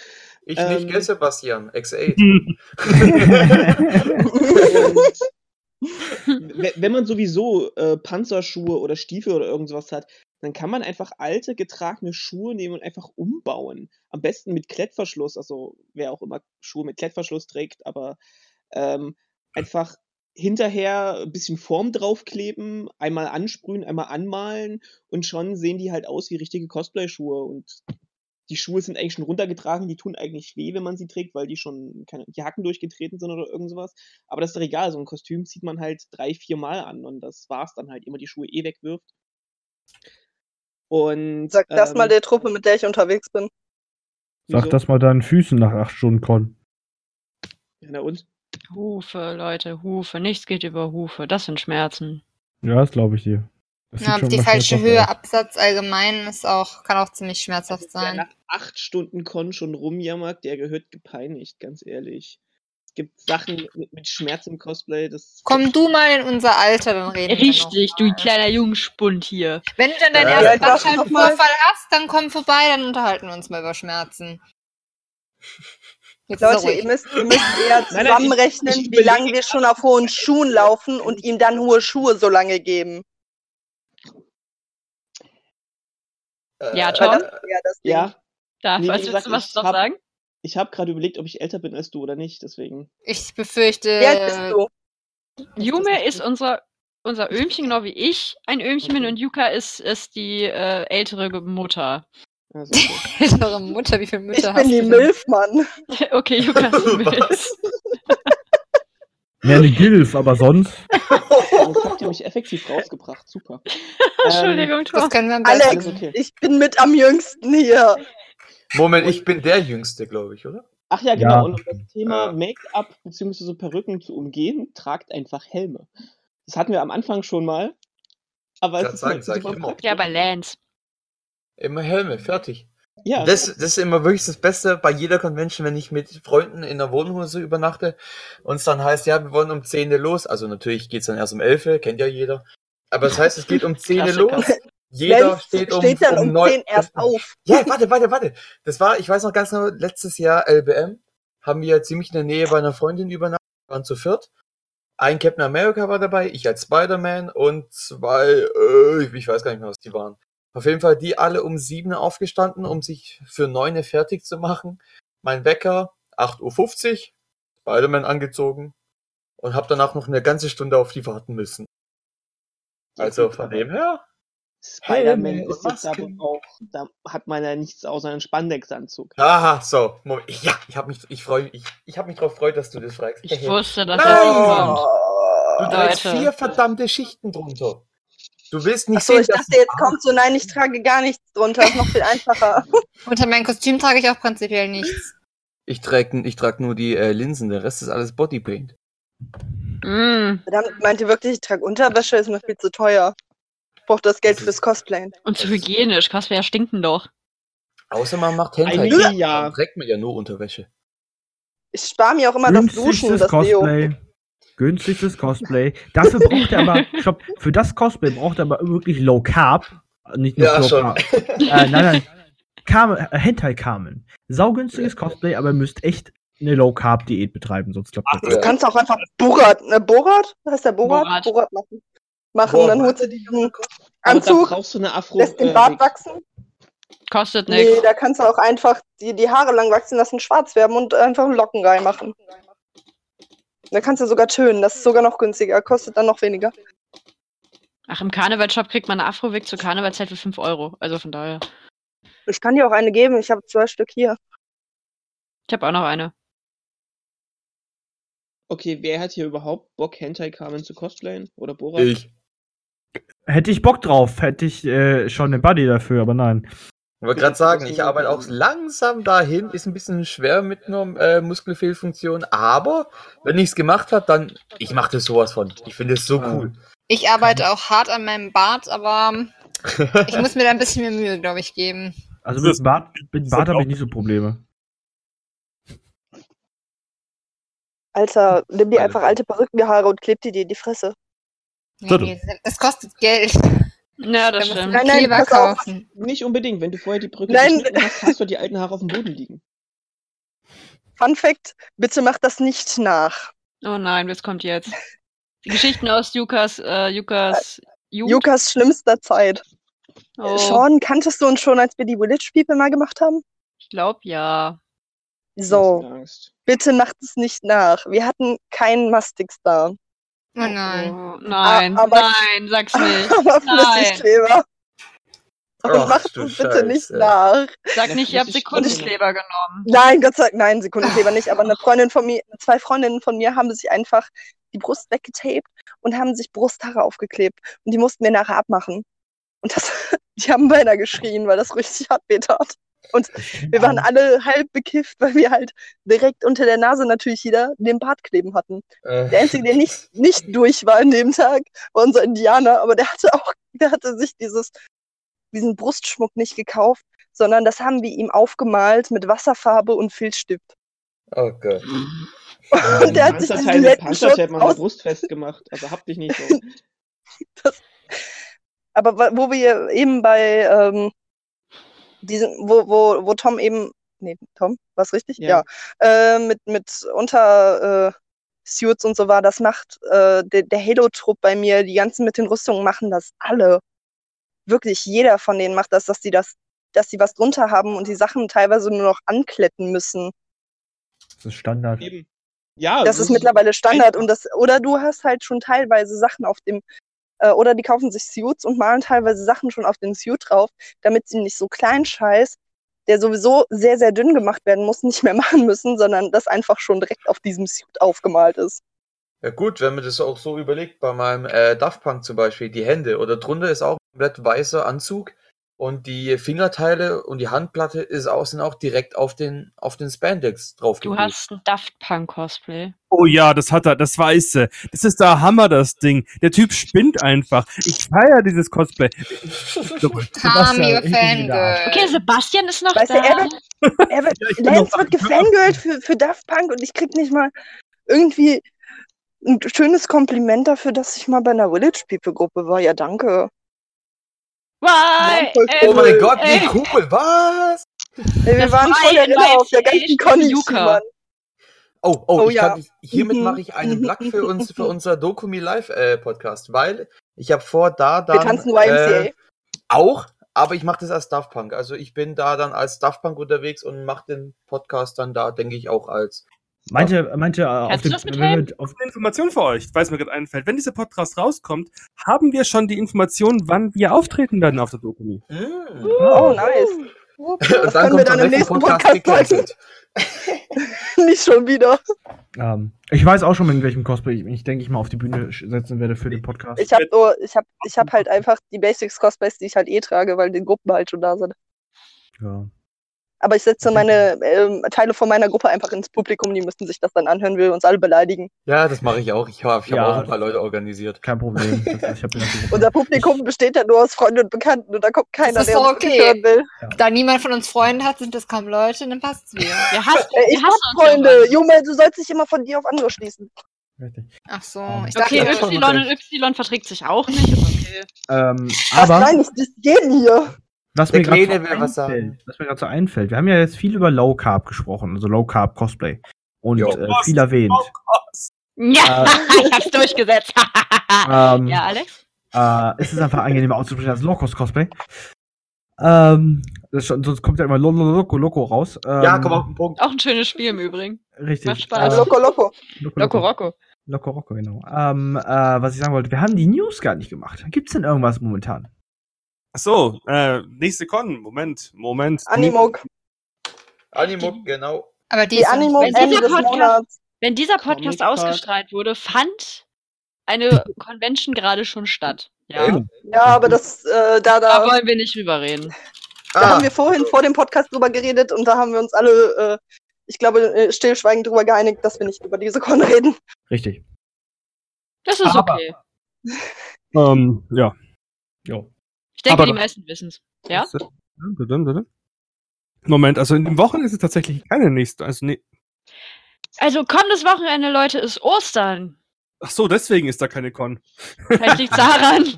Ich Ähm, nicht, gell, Sebastian? X8. Und we- wenn man sowieso äh, Panzerschuhe oder Stiefel oder irgendwas hat, dann kann man einfach alte, getragene Schuhe nehmen und einfach umbauen. Am besten mit Klettverschluss, also wer auch immer Schuhe mit Klettverschluss trägt, aber ähm, einfach hinterher ein bisschen Form draufkleben, einmal ansprühen, einmal anmalen und schon sehen die halt aus wie richtige Cosplay-Schuhe und die Schuhe sind eigentlich schon runtergetragen, die tun eigentlich weh, wenn man sie trägt, weil die schon keine, die Hacken durchgetreten sind oder irgend sowas. Aber das ist doch egal, so ein Kostüm zieht man halt drei, vier Mal an und das war's dann halt, immer die Schuhe eh wegwirft. Und Sag das ähm, mal der Truppe, mit der ich unterwegs bin. Sag wieso? das mal deinen Füßen nach acht Stunden Con. Ja, na und? Hufe, Leute, Hufe. Nichts geht über Hufe. Das sind Schmerzen. Ja, das glaube ich dir. Ja, die falsche Höhe, aus. Absatz allgemein ist auch, kann auch ziemlich schmerzhaft Wer sein. nach acht Stunden Con schon rumjammert, der gehört gepeinigt, ganz ehrlich. Es gibt Sachen mit, mit Schmerz im Cosplay, das. Komm du mal in unser Alter, dann reden Richtig, wir du kleiner Jungspund hier. Wenn du dann deinen Ja, ersten Bandscheibenvorfall hast, dann komm vorbei, dann unterhalten wir uns mal über Schmerzen. Jetzt Leute, ihr müsst, ihr müsst eher Nein, nein, ich- zusammenrechnen, ich wie lange wir schon auf hohen Schuhen laufen und ihm dann hohe Schuhe so lange geben. Äh, Ja, Weil Tom? das ja das Ding. Ja, Darf, Nee, willst gesagt, du was ich noch hab- sagen? ich habe gerade überlegt, ob ich älter bin als du oder nicht, deswegen. Ich befürchte, Wie alt bist du? Jume ist unser, unser Öhmchen, genau wie ich, ein Öhmchen Okay. und Yuka ist, ist die äh, ältere Mutter. Also, okay. ältere Mutter, wie viele Mütter Ich hast bin die du denn? Milf, Mann. okay, Yuka ist die Milz. Mehr eine Gilf, aber sonst. Jetzt habt ihr mich effektiv rausgebracht, super. Entschuldigung, Das Tom. können wir am Alex. okay. Ich bin mit am jüngsten hier. Moment, ich bin der Jüngste, glaube ich, oder? Ach ja, genau. Ja. Und um das Thema Ja. Make-up bzw. Perücken zu umgehen, tragt einfach Helme. Das hatten wir am Anfang schon mal. Aber Grad es ist halt sag ich super immer. praktisch. Ja, bei Lance. Immer Helme, fertig. Ja, Das, das ist immer wirklich das Beste bei jeder Convention, wenn ich mit Freunden in der Wohnhose übernachte und es dann heißt, ja, wir wollen um 10 Uhr los. Also natürlich geht's dann erst um 11 Uhr, kennt ja jeder. Aber das heißt, es geht um 10 Uhr Klassiker. los. Jeder Lenz steht um, steht dann um, neun- 10 erst auf. Ja, warte, warte, warte. Das war, ich weiß noch ganz genau, letztes Jahr LBM haben wir ziemlich in der Nähe bei einer Freundin übernachtet, wir waren zu viert. Ein Captain America war dabei, ich als Spider-Man und zwei, äh, ich weiß gar nicht mehr, was die waren. Auf jeden Fall die alle um sieben Uhr aufgestanden, um sich für neun Uhr fertig zu machen. Mein Wecker, 8.50 Uhr, Spider-Man angezogen und hab danach noch eine ganze Stunde auf die warten müssen. Also von dem her, Spider-Man ist jetzt aber auch, da hat man ja nichts außer einen Spandex-Anzug. Aha, so. Moment. Ja, ich habe mich, ich freue ich, ich habe mich drauf gefreut, dass du das fragst. Ich wusste, dass Nein! das kommt. Du trägst Leute. vier verdammte Schichten drunter. Du willst nicht sehen, ich dachte, jetzt kommt so, nein, ich trage gar nichts drunter. Ist noch viel einfacher. Unter meinem Kostüm trage ich auch prinzipiell nichts. ich trage ich trag nur die äh, Linsen, der Rest ist alles Bodypaint. Mm. Verdammt, meint ihr wirklich, ich trage Unterwäsche? Ist mir viel zu teuer. Ich brauche das Geld fürs Cosplayen. Und zu hygienisch. Cosplayer stinken doch. Außer man macht Hentai. Dann ja. trägt man ja nur Unterwäsche. Ich spare mir auch immer das Duschen, das Deo. Günstigstes Cosplay. Dafür braucht er aber, stopp, für das Cosplay braucht er aber wirklich Low Carb. Nicht nur Ja, Low schon. Carb. Äh, nein, nein. Carmen, äh, Hentai Carmen. Saugünstiges Cosplay, aber ihr müsst echt eine Low Carb Diät betreiben, sonst klappt das Du nicht. Ja. kannst auch einfach Borat, ne, Borat? Heißt der Borat? Borat. machen. Machen, Boah, dann holst du diesen Anzug, brauchst du eine Afro. lässt den äh, Bart Wig. wachsen. Kostet Nee, nichts. da kannst du auch einfach die, die Haare lang wachsen lassen, schwarz werden und einfach Locken reinmachen. Da kannst du sogar tönen, das ist sogar noch günstiger, kostet dann noch weniger. Ach, im Karnevalshop kriegt man eine Afro-Wig zur Karnevalzeit für 5 Euro. Also von daher. Ich kann dir auch eine geben, ich habe zwei Stück hier. Ich habe auch noch eine. Okay, wer hat hier überhaupt Bock, Hentai Carmen zu cosplayen? Oder Borat? Ich. Hätte ich Bock drauf, hätte ich äh, schon den Buddy dafür, aber nein. Ich wollte gerade sagen, ich arbeite auch langsam dahin, ist ein bisschen schwer mit einer äh, Muskelfehlfunktion, aber wenn ich es gemacht habe, dann, ich mache das sowas von. Ich finde es so Ah. cool. Ich arbeite auch hart an meinem Bart, aber ich muss mir da ein bisschen mehr Mühe, glaube ich, geben. Also mit dem Bart, mit Bart habe ich nicht so Probleme. Alter, nimm dir einfach alte Perückenhaare und kleb die dir in die Fresse. Nee, das kostet Geld. Ja, Da das stimmt. Nein, nein, Kleber pass auf. kaufen. Nicht unbedingt. Wenn du vorher die Brücke Nein. hast, hast du die alten Haare auf dem Boden liegen. Fun Fact, bitte mach das nicht nach. Oh nein, was kommt jetzt? Die Geschichten aus Jukas, äh, Jukas Jugend. Jukas schlimmster Zeit. oh, Sean, kanntest du uns schon, als wir die Village People mal gemacht haben? Ich glaube ja. So, bitte macht es nicht nach. Wir hatten keinen Mastix da. Oh nein. Oh, nein, aber- nein, sag's nicht. Aber Nein. Flüssigkleber. Und Ach, macht du es bitte nicht nach. Sag nicht, ihr habt Sekundenkleber genommen. Nein, Gott sei Dank, nein, Sekundenkleber nicht. Aber eine Freundin von mir, zwei Freundinnen von mir haben sich einfach die Brust weggetaped und haben sich Brusthaare aufgeklebt. Und die mussten wir nachher abmachen. Und das, die haben beinahe geschrien, weil das richtig hart weh tat. Und wir waren alle halb bekifft, weil wir halt direkt unter der Nase natürlich jeder den Bart kleben hatten. Äh, Der Einzige, der nicht, nicht durch war an dem Tag, war unser Indianer, aber der hatte auch, der hatte sich dieses, diesen Brustschmuck nicht gekauft, sondern das haben wir ihm aufgemalt mit Wasserfarbe und Filzstift. oh Gott. Und der hat sich diesen Panzerteil mit Lettenschutz Panzertape an der aus, Brust festgemacht. Also hab dich nicht so. aber wa- wo wir eben bei ähm, diesem, wo, wo, wo Tom eben, nee, Tom, war's richtig? Ja. Ja. Äh, mit, mit unter äh, Suits und so war, das macht äh, der, der Halo-Trupp bei mir, die ganzen mit den Rüstungen machen das alle. Wirklich jeder von denen macht das, dass sie das, dass sie was drunter haben und die Sachen teilweise nur noch ankletten müssen. Das ist Standard. Eben. Ja, Das ist mittlerweile Standard und das, oder du hast halt schon teilweise Sachen auf dem, äh, oder die kaufen sich Suits und malen teilweise Sachen schon auf den Suit drauf, damit sie nicht so klein Scheiß, der sowieso sehr, sehr dünn gemacht werden muss, nicht mehr machen müssen, sondern das einfach schon direkt auf diesem Suit aufgemalt ist. Ja gut, wenn man das auch so überlegt, bei meinem äh, Daft Punk zum Beispiel, die Hände oder drunter ist auch ein komplett weißer Anzug und die Fingerteile und die Handplatte ist außen auch direkt auf den, auf den Spandex drauf Du hast ein Daft Punk Cosplay. Oh ja, das hat er, das Weiße. Das ist der Hammer, das Ding. Der Typ spinnt einfach. Ich feiere dieses Cosplay. Sebastian. Okay, Sebastian ist noch Weißt du, da. er wird, er wird, Lance noch- wird gefangirlt für, für Daft Punk und ich krieg nicht mal irgendwie ein schönes Kompliment dafür, dass ich mal bei einer Village People Gruppe war. Ja, danke. Why? Oh mein Gott, wie cool, was? Ey, wir Das waren war voll der in Renner auf der ganzen. Yuka. Mann. Oh, oh, Oh ich ja. kann, hiermit Mhm. mache ich einen. Plug für uns, für unser Dokumi Live äh, Podcast, weil ich habe vor, da dann Wir tanzen YMCA. Äh, auch, aber ich mache das als Daft Punk. Also ich bin da dann als Daft Punk unterwegs und mache den Podcast dann da, denke ich, auch als. Manche, manche äh, auf mit wenn wir auf, Eine Information für euch, weil es mir gerade einfällt. Wenn dieser Podcast rauskommt, haben wir schon die Information, wann wir auftreten werden auf der Dokumi. Mm. Oh, nice. Und Das dann können wir dann im nächste nächsten Podcast Podcast. Nicht schon wieder. ähm, ich weiß auch schon, in welchem Cosplay ich mich, denke ich mal, auf die Bühne setzen werde für den Podcast. Ich habe nur, ich habe, ich habe halt einfach die Basics Cosplays, die ich halt eh trage, weil die Gruppen halt schon da sind. ja. Aber ich setze meine ähm, Teile von meiner Gruppe einfach ins Publikum, die müssten sich das dann anhören, will uns alle beleidigen. Ja, das mache ich auch. Ich habe ich hab Ja. auch ein paar Leute organisiert. Kein Problem. Ich hab mir Unser Publikum besteht ja nur aus Freunden und Bekannten und da kommt keiner, ist der doch uns okay. hören will. Da niemand von uns Freunde hat, sind das kaum Leute, dann passt's wieder. Wir hassen, Äh, ich hab uns Freunde. Junge, du sollst dich immer von dir auf andere schließen. Richtig. Ach so, ich dachte, Okay, Ja, Y und Y verträgt sich auch nicht. Ist okay. Ähm, Was? aber Nein, ich dis jeden hier. Was Der mir gerade so was einfällt, was mir gerade so einfällt, wir haben ja jetzt viel über Low Carb gesprochen, also Low Carb Cosplay. Und Jo. äh, viel erwähnt. Ja, ich hab's durchgesetzt. Ähm, ja, Alex? Äh, es ist einfach angenehmer auszusprechen als Low Cost Cosplay. Ähm, schon, sonst kommt ja immer Lo- Lo- Loco Loco raus. Ähm, Ja, komm auf den Punkt. Auch ein schönes Spiel im Übrigen. Richtig. Macht Spaß. Äh, Loco, loco. Loco Loco Rocco. Loco Rocco, genau. Ähm, äh, was ich sagen wollte, wir haben die News gar nicht gemacht. Gibt's denn irgendwas momentan? Ach so, äh, nächste Con. Moment, Moment. Animog. Animo, genau. aber die, Die Animog wenn dieser Podcast-. Wenn dieser Podcast ausgestrahlt wurde, fand eine Convention gerade schon statt. Ja. Ja, aber das, äh, da, da da, wollen wir nicht drüber reden. da Ah, haben wir vorhin vor dem Podcast drüber geredet und da haben wir uns alle, äh, ich glaube, äh, stillschweigend drüber geeinigt, dass wir nicht über diese Con reden. Richtig. Das ist Aber- okay. Ähm, ja. Jo. Ich denke, Aber die meisten wissen es. Ja? Moment, also in den Wochen ist es tatsächlich keine nächste. Also nee. Also kommendes Wochenende, Leute, ist Ostern. Ach so, deswegen ist da keine Con. Vielleicht liegt daran.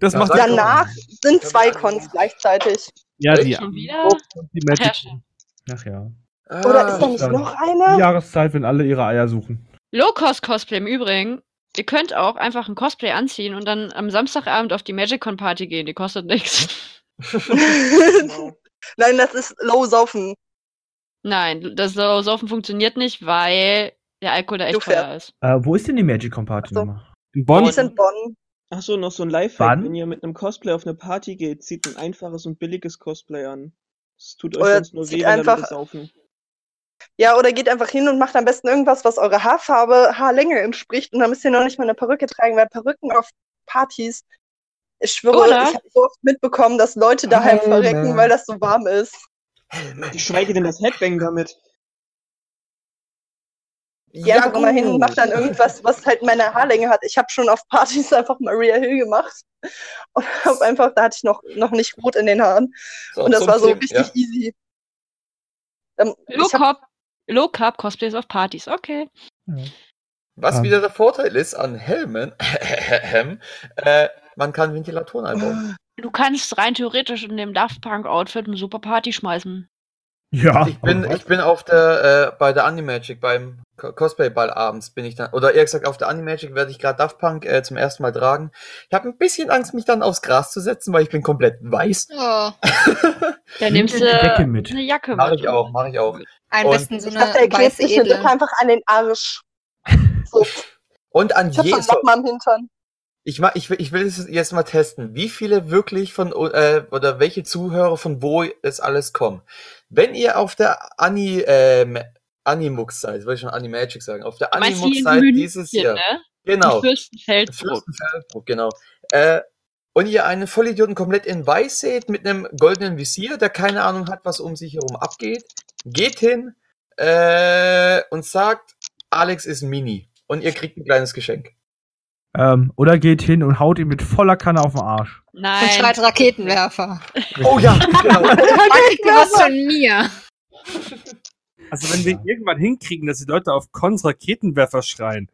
Das Ja, macht Danach sind zwei Cons gleichzeitig. ja die, Schon wieder? die Ach ja, Magic. Ach ja. Oder ist da nicht dann- noch Die eine? Jahreszeit, wenn alle ihre Eier suchen. Low-Cost-Cosplay im Übrigen. Ihr könnt auch einfach ein Cosplay anziehen und dann am Samstagabend auf die Magic-Con-Party gehen. Die kostet nichts. Nein, das ist Low Saufen. Nein, das Saufen funktioniert nicht, weil der Alkohol da echt teuer ist. Äh, wo ist denn die Magic Party Ach so. nochmal? In Die Bonn. ist in Bonn. Ach so, noch so ein Lifehack. Wann? Wenn ihr mit einem Cosplay auf eine Party geht, zieht ein einfaches und billiges Cosplay an. Es tut euch Oder sonst nur weh, wenn einfach- Leute saufen. Ja, oder geht einfach hin und macht am besten irgendwas, was eure Haarfarbe, Haarlänge entspricht. Und dann müsst ihr noch nicht mal eine Perücke tragen, weil Perücken auf Partys, ich schwöre, Oder? ich habe so oft mitbekommen, dass Leute daheim Helme. verrecken, weil das so warm ist. Geschweige denn das Headbang damit. Geh einfach immer hin und mach dann irgendwas, was halt meine Haarlänge hat. Ich habe schon auf Partys einfach Maria Hill gemacht. Und hab einfach, da hatte ich noch, noch nicht Rot in den Haaren. So, Und das war so Thema- richtig ja. easy. Ähm, ich hab, Low Carb Cosplays auf Partys, okay. Was Ähm. wieder der Vorteil ist an Helmen, äh, man kann Ventilatoren einbauen. Du kannst rein theoretisch in dem Daft Punk Outfit eine super Party schmeißen. Ja. Ich bin, ich bin auf der, äh, bei der Animagic, beim Co- Cosplay-Ball abends bin ich dann, oder eher gesagt, auf der Animagic werde ich gerade Daft Punk äh, zum ersten Mal tragen. Ich habe ein bisschen Angst, mich dann aufs Gras zu setzen, weil ich bin komplett weiß. Oh, Dann Nimm nimmst du die Decke mit. eine Jacke Mache mit. ich auch, mache ich auch. Am Und- besten so ich eine dachte, er klebt weiße sich eine einfach an den Arsch. So, Und an ich hab so einen je, so, Lappen am Hintern. ich, ma- ich, will- ich will es jetzt mal testen, wie viele wirklich von, äh, oder welche Zuhörer von wo es alles kommen. Wenn ihr auf der Ani, ähm, Animux seid, wollte ich schon Animagic sagen, auf der Animux seid dieses Jahr. Ne? Genau. Fürstenfeldbruck. Fürstenfeldbruck, genau. Äh, und ihr einen Vollidioten komplett in weiß seht, mit einem goldenen Visier, der keine Ahnung hat, was um sich herum abgeht, geht hin äh, und sagt, Alex ist Mini. Und ihr kriegt ein kleines Geschenk. Ähm, oder geht hin und haut ihn mit voller Kanne auf den Arsch. Und Nein. schreit Raketenwerfer. Oh ja, genau. Was von mir? Also wenn wir irgendwann hinkriegen, dass die Leute auf Cons Raketenwerfer schreien.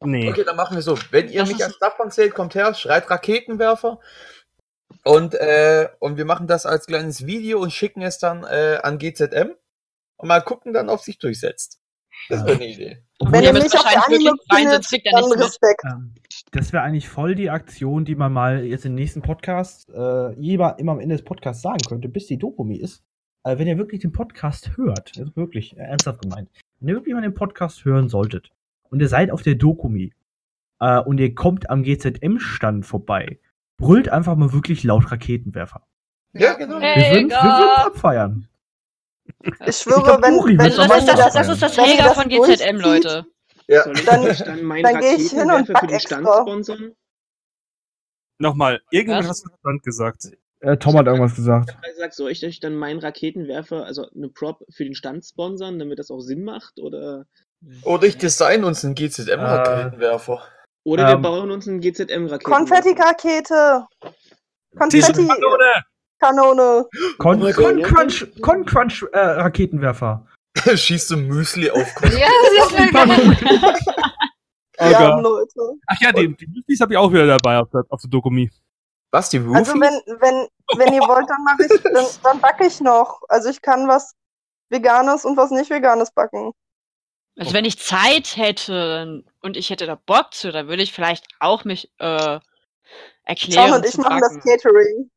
Nee. Okay, dann machen wir so. Wenn ihr Das mich als Daffmann zählt, kommt her, schreit Raketenwerfer. Und, äh, und wir machen das als kleines Video und schicken es dann äh, an GZM. Und mal gucken dann, ob sich durchsetzt. Das wäre eine Idee. Wenn ihr ihr müsst mich auf der wahrscheinlich wirklich rein, sonst kriegt dann nichts. Respekt. Ähm, das wäre eigentlich voll die Aktion, die man mal jetzt im nächsten Podcast äh, jeder immer am Ende des Podcasts sagen könnte, bis die Dokumi ist. Äh, wenn ihr wirklich den Podcast hört, also wirklich äh, ernsthaft gemeint, wenn ihr wirklich mal den Podcast hören solltet und ihr seid auf der Dokumi äh, und ihr kommt am GZM-Stand vorbei, brüllt einfach mal wirklich laut Raketenwerfer. Ja, genau. Wir Hey, würden wir Helga! abfeiern. Ich schwöre, glaub, wenn, Buri wenn, am das, wenn ist das, das, das ist das wenn das von GZM, Leute. Ja. Soll ich Dann- euch dann meinen dann ich hin und Raketenwerfer für den. Stand sponsern? Nochmal, irgendwas Was? hast du Stand gesagt. Äh, Tom hat irgendwas gesagt. Ich gesagt, soll ich euch dann meinen Raketenwerfer, also eine Prop für den Stand sponsern, damit das auch Sinn macht? Oder, Oder ich design uns einen GZM-Raketenwerfer. Oder wir Ähm, bauen uns einen GZM-Raketenwerfer? Konfetti-Rakete. Konfetti. Kanone! Kanone. Con, Oh Con. Crunch, Con Crunch äh, Raketenwerfer. Schießt du Müsli auf Ja, das ist mir Oh ja. Leute. Ach ja, die, die Müslis habe ich auch wieder dabei auf der, auf der Dokumi. Was, die Also Roofies? wenn, wenn, wenn ihr wollt, dann mache ich, dann, dann backe ich noch. Also ich kann was Veganes und was nicht Veganes backen. Also wenn ich Zeit hätte und ich hätte da Bock zu, dann würde ich vielleicht auch mich äh, erklären. Sean und ich machen das. Catering.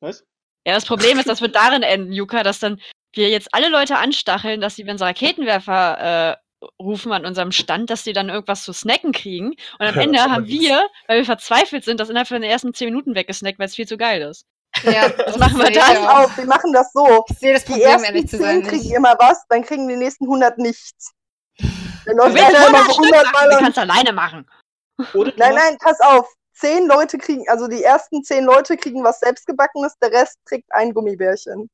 Was? Ja, das Problem ist, das wird darin enden, Juka, dass dann wir jetzt alle Leute anstacheln, dass sie, wenn sie Raketenwerfer äh, rufen an unserem Stand, dass die dann irgendwas zu snacken kriegen. Und am Ja, Ende haben das- wir, weil wir verzweifelt sind, das innerhalb von den ersten zehn Minuten weggesnackt, weil es viel zu geil ist. Ja, Was machen wir dann? Pass auch. auf, wir machen das so. Ich sehe das Die Problem, ersten ehrlich zu 10 sein. kriegen immer was, dann kriegen die nächsten 100 nichts. Dann Du läuft willst einer immer 100 so Stück 100 machen, Mal du lang. kannst alleine machen. Oder du Nein, nein, pass auf. Zehn Leute kriegen, also die ersten zehn Leute kriegen was selbstgebackenes, der Rest kriegt ein Gummibärchen.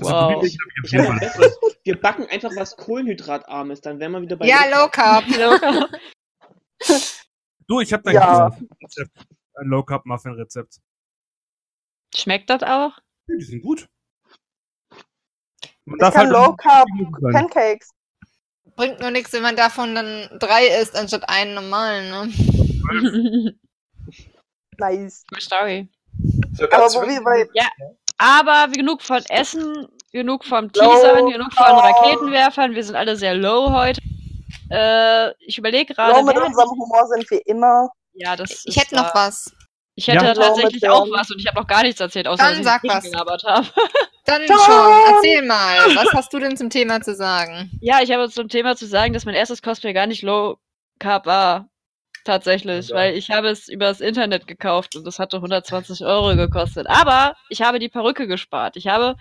Also, Wow. Hab hab Besseres. Wir backen einfach was Kohlenhydratarmes, dann wären wir wieder bei. Ja, Low Carb. Du, ich habe da Ja. ein Rezept. Ein Low Carb Muffin Rezept. Schmeckt das auch? Die sind gut. Man Ich kann halt Low Carb. Pancakes. Bringt nur nichts, wenn man davon dann drei isst, anstatt einen normalen, ne? Nice. Cool Story. So Aber wo wir bei, Aber genug von Essen, genug vom Low Teasern, genug von. Raketenwerfern. Wir sind alle sehr low heute. Äh, ich überlege gerade. Low mit unserem Humor sind wir immer. Ja, das Ich ist hätte noch was. Ich hätte Ja. tatsächlich auch was und ich habe noch gar nichts erzählt, außer Dann dass ich was. gelabert habe. Dann schon, erzähl mal. Was hast du denn zum Thema zu sagen? Ja, ich habe zum Thema zu sagen, dass mein erstes Cosplay gar nicht Low Carb war. Tatsächlich, Ja. weil ich habe es übers Internet gekauft und das hatte 120 Euro gekostet. Aber ich habe die Perücke gespart. Ich habe,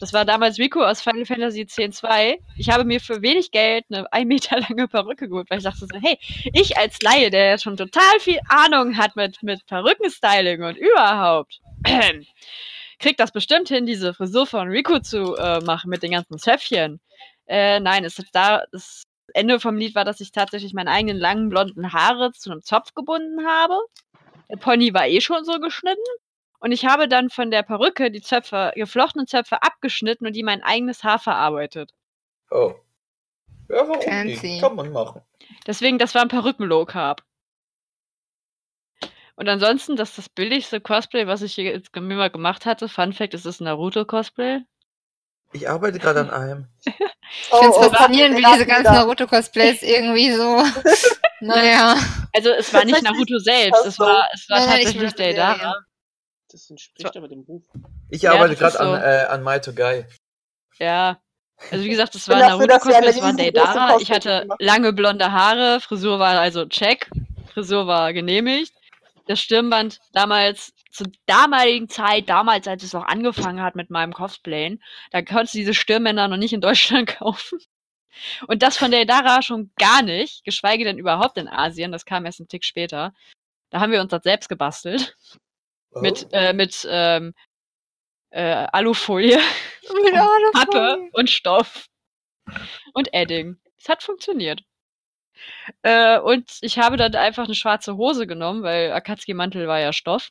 das war damals Rico aus Final Fantasy X-2, ich habe mir für wenig Geld eine ein Meter lange Perücke geholt, weil ich dachte so, hey, ich als Laie, der ja schon total viel Ahnung hat mit, mit Perückenstyling und überhaupt, kriegt das bestimmt hin, diese Frisur von Rico zu äh, machen mit den ganzen Zöpfchen. Äh, nein, es ist da, das Ende vom Lied war, dass ich tatsächlich meine eigenen langen blonden Haare zu einem Zopf gebunden habe. Der Pony war eh schon so geschnitten. Und ich habe dann von der Perücke die Zöpfe, geflochtenen Zöpfe abgeschnitten und die mein eigenes Haar verarbeitet. Oh. Ja, warum Fancy. nicht? Kann man machen. Deswegen, das war ein Perücken-Low-Carb. Und ansonsten, das ist das billigste Cosplay, was ich hier jetzt mal gemacht hatte. Fun Fact, es ist ein Naruto-Cosplay. Ich arbeite gerade an einem. Ich finde es oh, faszinierend, wie diese ganzen. Naruto-Cosplays irgendwie so. naja. Also es war nicht Naruto selbst, es war, es war ich tatsächlich der ja. Das entspricht aber dem Ruf. Ich Ja, arbeite ist gerade an, so. äh, an My to Guy. Ja. Also wie gesagt, es war Naruto-Cosplay, es war Deidara. Ich hatte lange blonde Haare, Frisur war also check, Frisur war genehmigt. Das Stirnband damals, zur damaligen Zeit, damals, als es auch angefangen hat mit meinem Cosplayen, da konntest du diese Stirnbänder noch nicht in Deutschland kaufen. Und das von Deidara schon gar nicht, geschweige denn überhaupt in Asien, das kam erst einen Tick später. Da haben wir uns das selbst gebastelt. Oh. Mit, äh, mit ähm, äh, Alufolie. Mit Alufolie. Pappe und Stoff und Edding. Es hat funktioniert. Äh, und ich habe dann einfach eine schwarze Hose genommen, weil Akatsuki-Mantel war ja Stoff.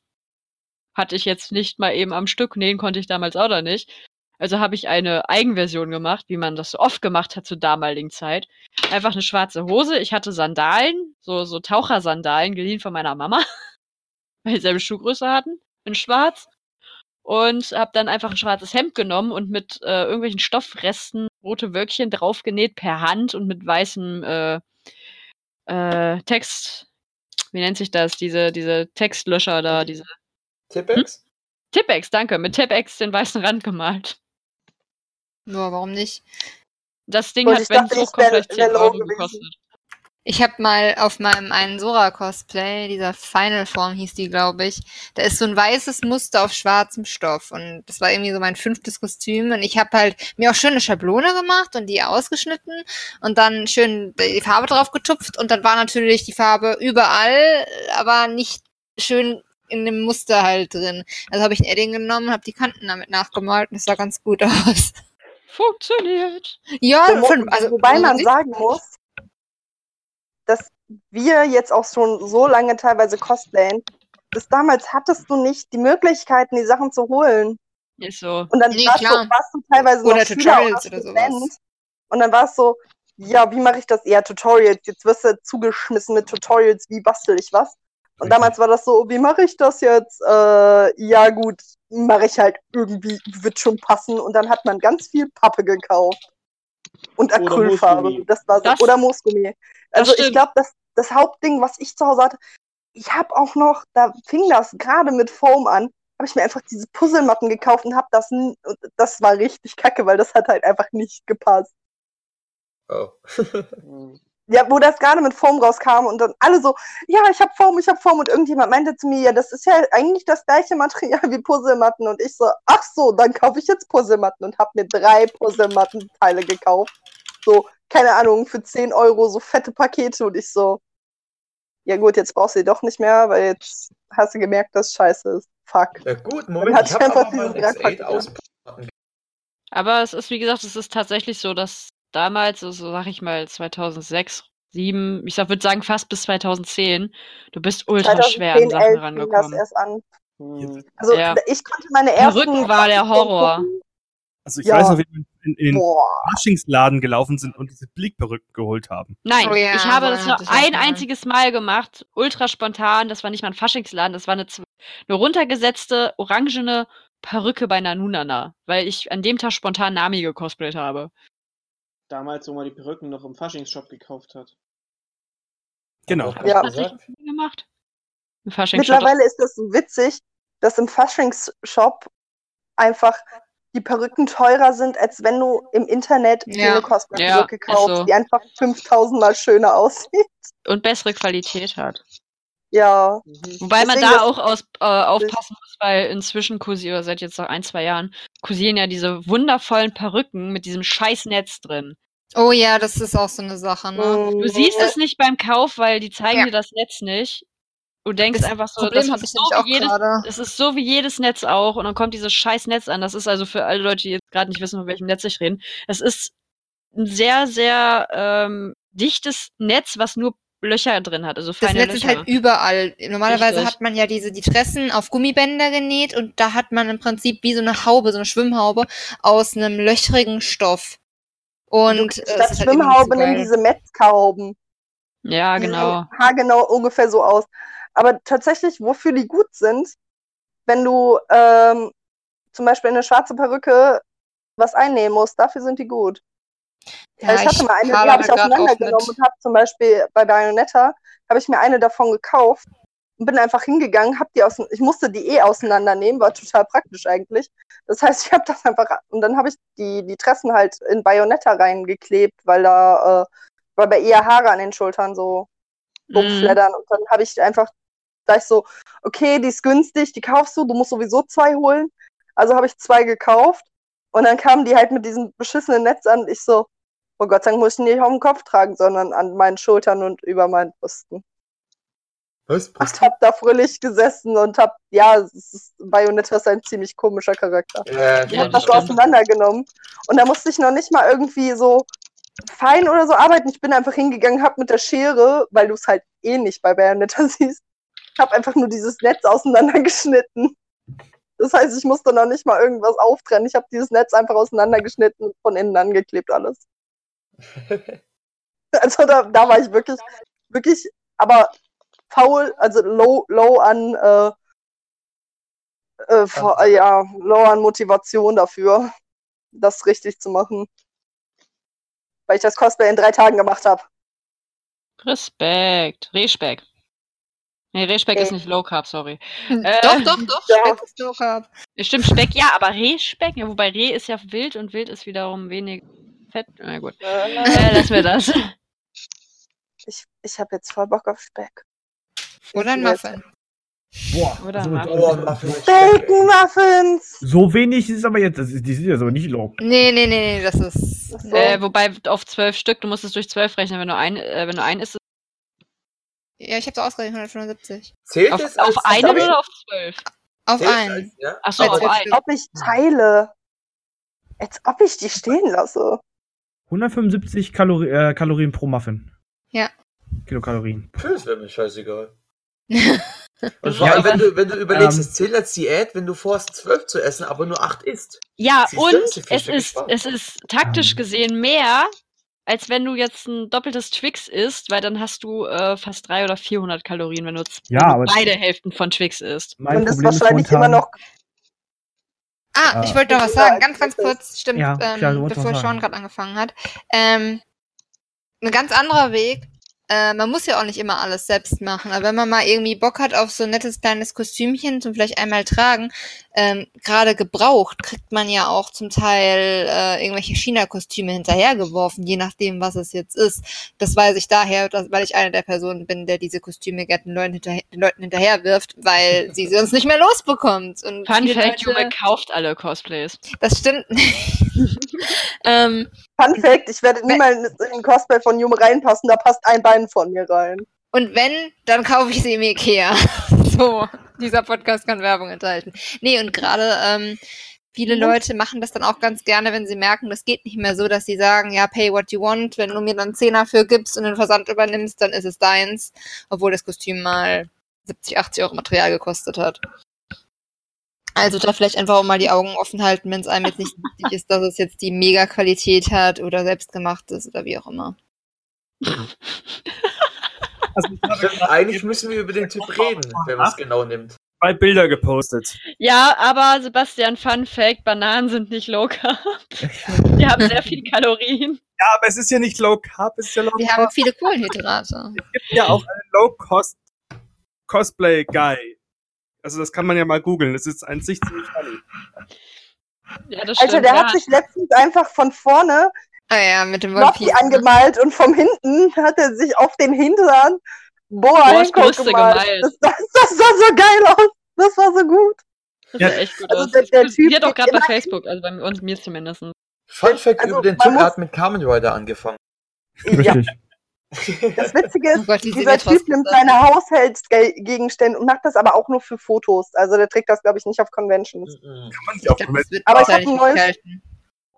Hatte ich jetzt nicht mal eben am Stück, nähen konnte ich damals auch noch nicht. Also habe ich eine Eigenversion gemacht, wie man das so oft gemacht hat zur damaligen Zeit. Einfach eine schwarze Hose. Ich hatte Sandalen, so, so Tauchersandalen, geliehen von meiner Mama, weil wir dieselbe Schuhgröße hatten, in schwarz und habe dann einfach ein schwarzes Hemd genommen und mit äh, irgendwelchen Stoffresten rote Wölkchen draufgenäht per Hand und mit weißem äh, äh, Text. Wie nennt sich das? Diese, diese Textlöscher da, diese Tippex? Tippex, danke, mit Tippex den weißen Rand gemalt. Ja, warum nicht? Das Ding Und hat, wenn es hochkommt, vielleicht 10 wär low Euro gekostet. Ich habe mal auf meinem einen Sora-Cosplay, dieser Final Form hieß die, glaube ich, da ist so ein weißes Muster auf schwarzem Stoff und das war irgendwie so mein fünftes Kostüm und ich habe halt mir auch schön eine Schablone gemacht und die ausgeschnitten und dann schön die Farbe drauf getupft und dann war natürlich die Farbe überall, aber nicht schön in dem Muster halt drin. Also habe ich ein Edding genommen, habe die Kanten damit nachgemalt und es sah ganz gut aus. Funktioniert. Ja, von, also Wobei man sagen muss, dass wir jetzt auch schon so lange teilweise cosplayen. Bis damals hattest du nicht die Möglichkeiten, die Sachen zu holen. Ist so. Und dann Nee, warst, du, warst du teilweise Oder noch Tutorials oder sowas. Und dann war es so, ja, wie mache ich das? Ja, Tutorials. Jetzt wirst du zugeschmissen mit Tutorials, wie bastel ich was? Und damals war das so, wie mache ich das jetzt? Äh, ja gut, mache ich halt irgendwie, wird schon passen. Und dann hat man ganz viel Pappe gekauft. Und Acrylfarbe. Das war so. Das- oder Moosgummi. Also ich glaube, das, das Hauptding, was ich zu Hause hatte, ich habe auch noch, da fing das gerade mit Foam an, habe ich mir einfach diese Puzzlematten gekauft und habe das, das war richtig kacke, weil das hat halt einfach nicht gepasst. Oh. Ja, wo das gerade mit Foam rauskam und dann alle so, ja, ich habe Foam, ich habe Foam und irgendjemand meinte zu mir, ja, das ist ja eigentlich das gleiche Material wie Puzzlematten und ich so, ach so, dann kaufe ich jetzt Puzzlematten und habe mir drei Puzzlemattenteile gekauft. So, keine Ahnung, für 10 Euro so fette Pakete und ich so, ja gut, jetzt brauchst du die doch nicht mehr, weil jetzt hast du gemerkt, dass scheiße ist. Fuck. Ja gut, Dann Moment, hat ich habe einfach aber mal diesen ein Dreifach X8 ausprobiert. Aber es ist, wie gesagt, es ist tatsächlich so, dass damals, also sag ich mal 2006, 2007, ich würde sagen fast bis 2010, du bist ultra schwer an 2010, Sachen 11 fing das rangekommen. erst an. Hm. Also Ja. ich konnte meine ersten... Perücken war der Horror. Also ich Ja. weiß noch, wie wir in, in den. Faschingsladen gelaufen sind und diese Blickperücken geholt haben. Nein, Oh ja, ich habe so das nur ein mal. einziges Mal gemacht, ultra spontan. Das war nicht mal ein Faschingsladen, das war eine, eine runtergesetzte orangene Perücke bei Nanunana, weil ich an dem Tag spontan Nami gecosplayt habe. Damals, wo man die Perücken noch im Faschingsshop gekauft hat. Genau. Ja. Hast du gemacht? Im Faschingshop. Mittlerweile ist das so witzig, dass im Faschingsshop einfach die Perücken teurer sind, als wenn du im Internet Ja. eine Cosplay-Perücke Ja, kaufst, so. die einfach 5000 Mal schöner aussieht. Und bessere Qualität hat. Ja, Wobei man Deswegen da das- auch aus, äh, aufpassen muss, weil inzwischen kursieren, oder seit jetzt noch ein, zwei Jahren, kursieren ja diese wundervollen Perücken mit diesem scheiß Netz drin. Oh ja, das ist auch so eine Sache, ne? Mhm. Du siehst es nicht beim Kauf, weil die zeigen Ja. dir das Netz nicht. Du denkst Das einfach so, Problem das habe ist ich so auch wie jedes, gerade. es ist so wie jedes Netz auch und dann kommt dieses scheiß Netz an. Das ist also für alle Leute, die jetzt gerade nicht wissen, von welchem Netz ich rede. Es ist ein sehr, sehr ähm, dichtes Netz, was nur Löcher drin hat, also Das feine Netz ist Löcher. halt überall. Normalerweise Richtig. hat man ja diese die Tressen auf Gummibänder genäht und da hat man im Prinzip wie so eine Haube, so eine Schwimmhaube aus einem löchrigen Stoff. Und äh, statt ist halt nicht so nimm diese Metzgerhauben. ja, Die genau. sehen haargenau ungefähr so aus. Aber tatsächlich, wofür die gut sind, wenn du ähm, zum Beispiel eine schwarze Perücke was einnehmen musst, dafür sind die gut. Ja, ich hatte mal eine, die habe ich auseinandergenommen und habe zum Beispiel bei Bayonetta, habe ich mir eine davon gekauft und bin einfach hingegangen, habe die aus, ich musste die eh auseinandernehmen, war total praktisch eigentlich. Das heißt, ich habe das einfach, und dann habe ich die, die Tressen halt in Bayonetta reingeklebt, weil da, äh, weil bei ihr Haare an den Schultern so Mhm. rumfleddern. Und dann habe ich einfach, da ich so, okay, die ist günstig, die kaufst du, du musst sowieso zwei holen. Also habe ich zwei gekauft und dann kamen die halt mit diesem beschissenen Netz an. Ich so, oh Gott sei Dank muss ich die nicht auf dem Kopf tragen, sondern an meinen Schultern und über meinen Brüsten. Was? Und hab da fröhlich gesessen und hab, ja, es ist, Bayonetta ist ein ziemlich komischer Charakter. Ja, Ich Ja, habe das so auseinandergenommen. Und da musste ich noch nicht mal irgendwie so fein oder so arbeiten. Ich bin einfach hingegangen, hab mit der Schere, weil du es halt eh nicht bei Bayonetta siehst, hab einfach nur dieses Netz auseinandergeschnitten. Das heißt, ich musste noch nicht mal irgendwas auftrennen. Ich habe dieses Netz einfach auseinandergeschnitten und von innen angeklebt alles. Also da, da war ich wirklich, wirklich, aber faul, also low, low an, äh, äh, ja, low an Motivation dafür, das richtig zu machen. Weil ich das Cosplay in drei Tagen gemacht habe. Respekt. Rehspeck. Nee, Rehspeck Okay. ist nicht Low Carb, sorry. Hm, Äh, doch, doch, doch, ja. Speck ist Low Carb. Stimmt, Speck, ja, aber Rehspeck, ja, wobei Reh ist ja wild und wild ist wiederum wenig fett. Na gut. Äh, Äh, lassen wir das. ich ich habe jetzt voll Bock auf Speck. Oder ein Muffin. Boah, Oder so, Muffin. Oh, Muffin Bacon Muffins! so wenig ist aber jetzt, das ist- die sind ja so nicht low. Nee, nee, nee, nee, das ist. So. Äh, wobei auf zwölf Stück, du musst es durch zwölf rechnen, wenn du ein, äh, wenn du ein isst, Ja, ich hab's ausgerechnet, 175. Einen. Zählt auf, es auf als einen oder auf zwölf? Auf Zählt es einen. als- Ja? Achso, Als auf einen. Als ob ich teile. Als ob ich die stehen lasse. 175 Kalori äh, Kalorien pro Muffin. Ja. Kilokalorien. Das wäre mir scheißegal. Und vor allem, aber- wenn du, wenn du überlegst, Ähm, es zählt als Diät, wenn du vorhast, zwölf zu essen, aber nur acht isst. Ja, Siehst und es ist, es ist taktisch Ähm. gesehen mehr, als wenn du jetzt ein doppeltes Twix isst, weil dann hast du äh, fast 300 oder 400 Kalorien, wenn du, Ja, wenn du beide Hälften von Twix isst. Mein Und ist Problem ist wahrscheinlich immer noch. Ah, Ah. ich wollte noch was sagen, ganz, ganz kurz, stimmt, Ja, ähm, klar, wolltest bevor Sean gerade angefangen hat. Ähm, ein ganz anderer Weg. Äh, man muss ja auch nicht immer alles selbst machen, aber wenn man mal irgendwie Bock hat auf so ein nettes kleines Kostümchen zum vielleicht einmal tragen, ähm, gerade gebraucht, kriegt man ja auch zum Teil äh, irgendwelche China-Kostüme hinterhergeworfen, je nachdem, was es jetzt ist. Das weiß ich daher, dass, weil ich eine der Personen bin, der diese Kostüme gerne den Leuten, hinterher, den Leuten hinterherwirft, weil sie sie sonst nicht mehr losbekommt. Und Fun Fact, Leute- Jume kauft alle Cosplays. das stimmt nicht. ähm, Fun Fact, ich werde niemals in den Cosplay von Jume reinpassen, da passt ein Bein von mir rein. und wenn, dann kaufe ich sie im Ikea. so, dieser Podcast kann Werbung enthalten. Nee, und gerade ähm, viele Mhm. Leute machen das dann auch ganz gerne, wenn sie merken, das geht nicht mehr so, dass sie sagen, ja, pay what you want. Wenn du mir dann 10er für gibst und den Versand übernimmst, dann ist es deins. Obwohl das Kostüm mal 70, 80 Euro Material gekostet hat. Also da vielleicht einfach auch mal die Augen offen halten, wenn es einem jetzt nicht wichtig ist, dass es jetzt die Mega-Qualität hat oder selbstgemacht ist oder wie auch immer. Also, Stimmt, eigentlich müssen wir über den Typ reden, wenn man es genau nimmt. zwei Bilder gepostet. Ja, aber Sebastian, Fun Fact, Bananen sind nicht low carb. Die haben sehr viel Kalorien. Ja, aber es ist ja nicht Low Carb, es ist ja Low Wir haben viele Kohlenhydrate. Es gibt ja auch einen Low-Cost Cosplay Guy. Also das kann man ja mal googeln. Das ist an sich ziemlich funny. Ja, das Alter, stimmt. der ja. hat sich letztens einfach von vorne Ah ja, mit dem Piece. ne? angemalt und vom hinten hat er sich auf den Hintern Boa Hancock gemalt. gemalt. Das, das, das sah so geil aus. Das war so gut. Das Ja, sah echt gut also aus. der- der Das Typ passiert auch gerade bei Facebook, also bei uns, mir zumindest. Fun Fact Also, über den Typ, er hat mit Kamen Rider angefangen. Ja, Richtig. Das Witzige Oh ist, Gott, die dieser Typ nimmt seine Haushaltsgegenstände und macht das aber auch nur für Fotos. Also der trägt das, glaube ich, nicht auf Conventions. Mhm. Kann man nicht auf wird Aber ich wahrscheinlich hab ein neues- halten.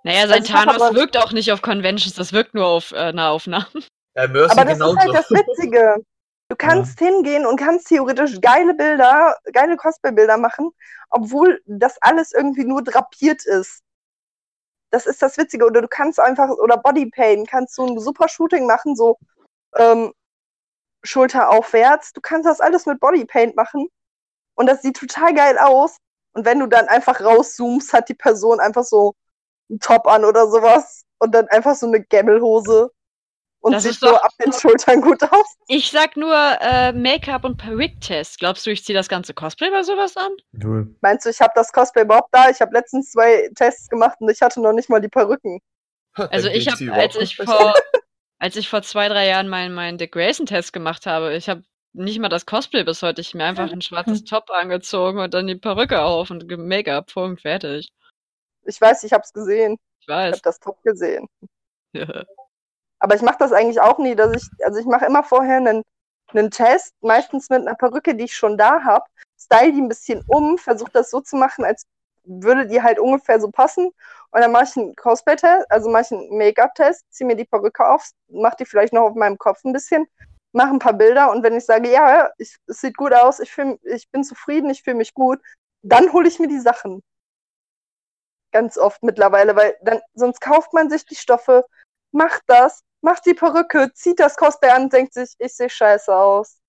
Naja, sein Also Thanos aber- wirkt auch nicht auf Conventions, das wirkt nur auf äh, Nahaufnahmen. Ja, Aber das genauso. ist halt das Witzige. Du kannst hingehen und kannst theoretisch geile Bilder, geile Cosplay-Bilder machen, obwohl das alles irgendwie nur drapiert ist. Das ist das Witzige. Oder du kannst einfach, oder Bodypaint, kannst so ein super Shooting machen, so ähm, Schulter aufwärts. Du kannst das alles mit Bodypaint machen. Und das sieht total geil aus. Und wenn du dann einfach rauszoomst, hat die Person einfach so einen Top an oder sowas. Und dann einfach so eine Gammelhose. Und Das sieht doch- ab den Schultern gut aus. Ich sag nur äh, Make-up und Peruk-Test. Glaubst du, ich ziehe das ganze Cosplay bei sowas an? Null. Meinst du, ich habe das Cosplay überhaupt da? Ich habe letztens zwei Tests gemacht und ich hatte noch nicht mal die Perücken. Also ich habe, als ich vor, als ich vor zwei, drei Jahren meinen meinen Dick Grayson-Test gemacht habe, ich habe nicht mal das Cosplay bis heute. Ich hab mir einfach ein schwarzes Top angezogen und dann die Perücke auf und Make-up, Punkt, fertig. Ich weiß, ich habe es gesehen. Ich Ich habe weiß. das Top gesehen. Aber ich mache das eigentlich auch nie, dass ich, also ich mache immer vorher einen, einen Test, meistens mit einer Perücke, die ich schon da habe, style die ein bisschen um, versuche das so zu machen, als würde die halt ungefähr so passen. Und dann mache ich einen Cosplay-Test, also mache ich einen Make-up-Test, ziehe mir die Perücke auf, mache die vielleicht noch auf meinem Kopf ein bisschen, mache ein paar Bilder und wenn ich sage, ja, ich, es sieht gut aus, ich, fühl, ich bin zufrieden, ich fühle mich gut, dann hole ich mir die Sachen. Ganz oft mittlerweile, weil dann, sonst kauft man sich die Stoffe, macht das, macht die Perücke, zieht das Cosplay an und denkt sich, ich sehe scheiße aus.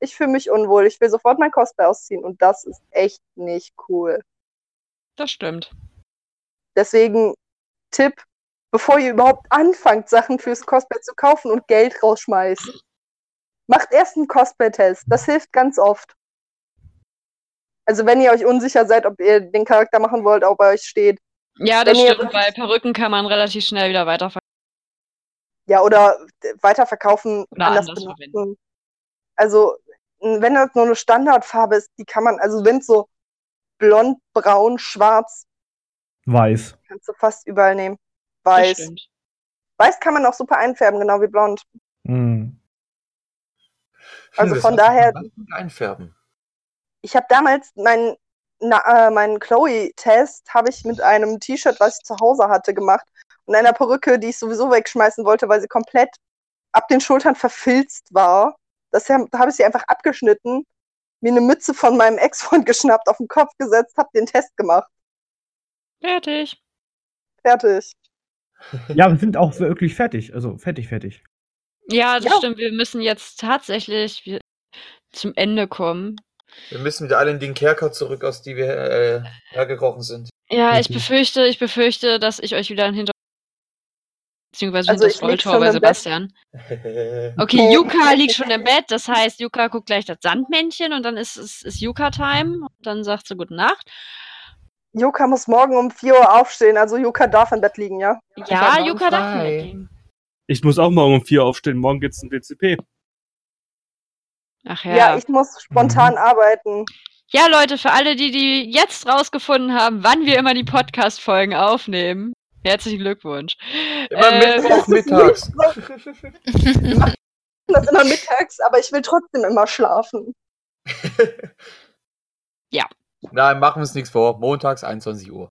Ich fühle mich unwohl, ich will sofort mein Cosplay ausziehen und das ist echt nicht cool. Das stimmt. Deswegen Tipp, bevor ihr überhaupt anfangt, Sachen fürs Cosplay zu kaufen und Geld rausschmeißt, macht erst einen Cosplay-Test. Das hilft ganz oft. Also wenn ihr euch unsicher seid, ob ihr den Charakter machen wollt, ob er euch steht. Ja, das stimmt. Bei Perücken kann man relativ schnell wieder weiterverkaufen. Ja, oder weiterverkaufen, Oder anders anders benutzen. Also, wenn das nur eine Standardfarbe ist, die kann man, also wenn es so blond, braun, schwarz, Weiß. kannst du fast überall nehmen. Weiß. Weiß kann man auch super einfärben, genau wie blond. Hm. Also Das von daher- einfärben. Ich habe damals meinen na, äh, meinen Chloe-Test habe ich mit einem T-Shirt, was ich zu Hause hatte, gemacht und einer Perücke, die ich sowieso wegschmeißen wollte, weil sie komplett ab den Schultern verfilzt war. Das hab- da habe ich sie einfach abgeschnitten, mir eine Mütze von meinem Ex-Freund geschnappt, auf den Kopf gesetzt, habe den Test gemacht. Fertig. Fertig. Ja, wir sind auch wirklich fertig. Also fertig, fertig. Ja, das Ja. stimmt. Wir müssen jetzt tatsächlich zum Ende kommen. Wir müssen wieder alle in den Kerker zurück, aus die wir äh, hergekrochen sind. Ja, ich Mhm. befürchte, ich befürchte, dass ich euch wieder hinter beziehungsweise Also das Rolltor schon bei im Bett. Sebastian. Okay, Yuka liegt schon im Bett, das heißt, Yuka guckt gleich das Sandmännchen und dann ist es ist Yuka-Time. Und Dann sagt sie Gute Nacht. Juka muss morgen um 4 Uhr aufstehen, also Juka darf im Bett liegen, ja? Ja, Yuka darf frei. mitgehen. Ich muss auch morgen um vier aufstehen. Morgen geht's ein DCP. Ach Ja, ja. ich muss spontan arbeiten. Ja, Leute, für alle, die, die jetzt rausgefunden haben, wann wir immer die Podcast-Folgen aufnehmen, herzlichen Glückwunsch. Immer Äh, Mittwoch mittags. Das immer mittags, aber ich will trotzdem immer schlafen. Nein, machen wir uns nichts vor. Montags 21 Uhr.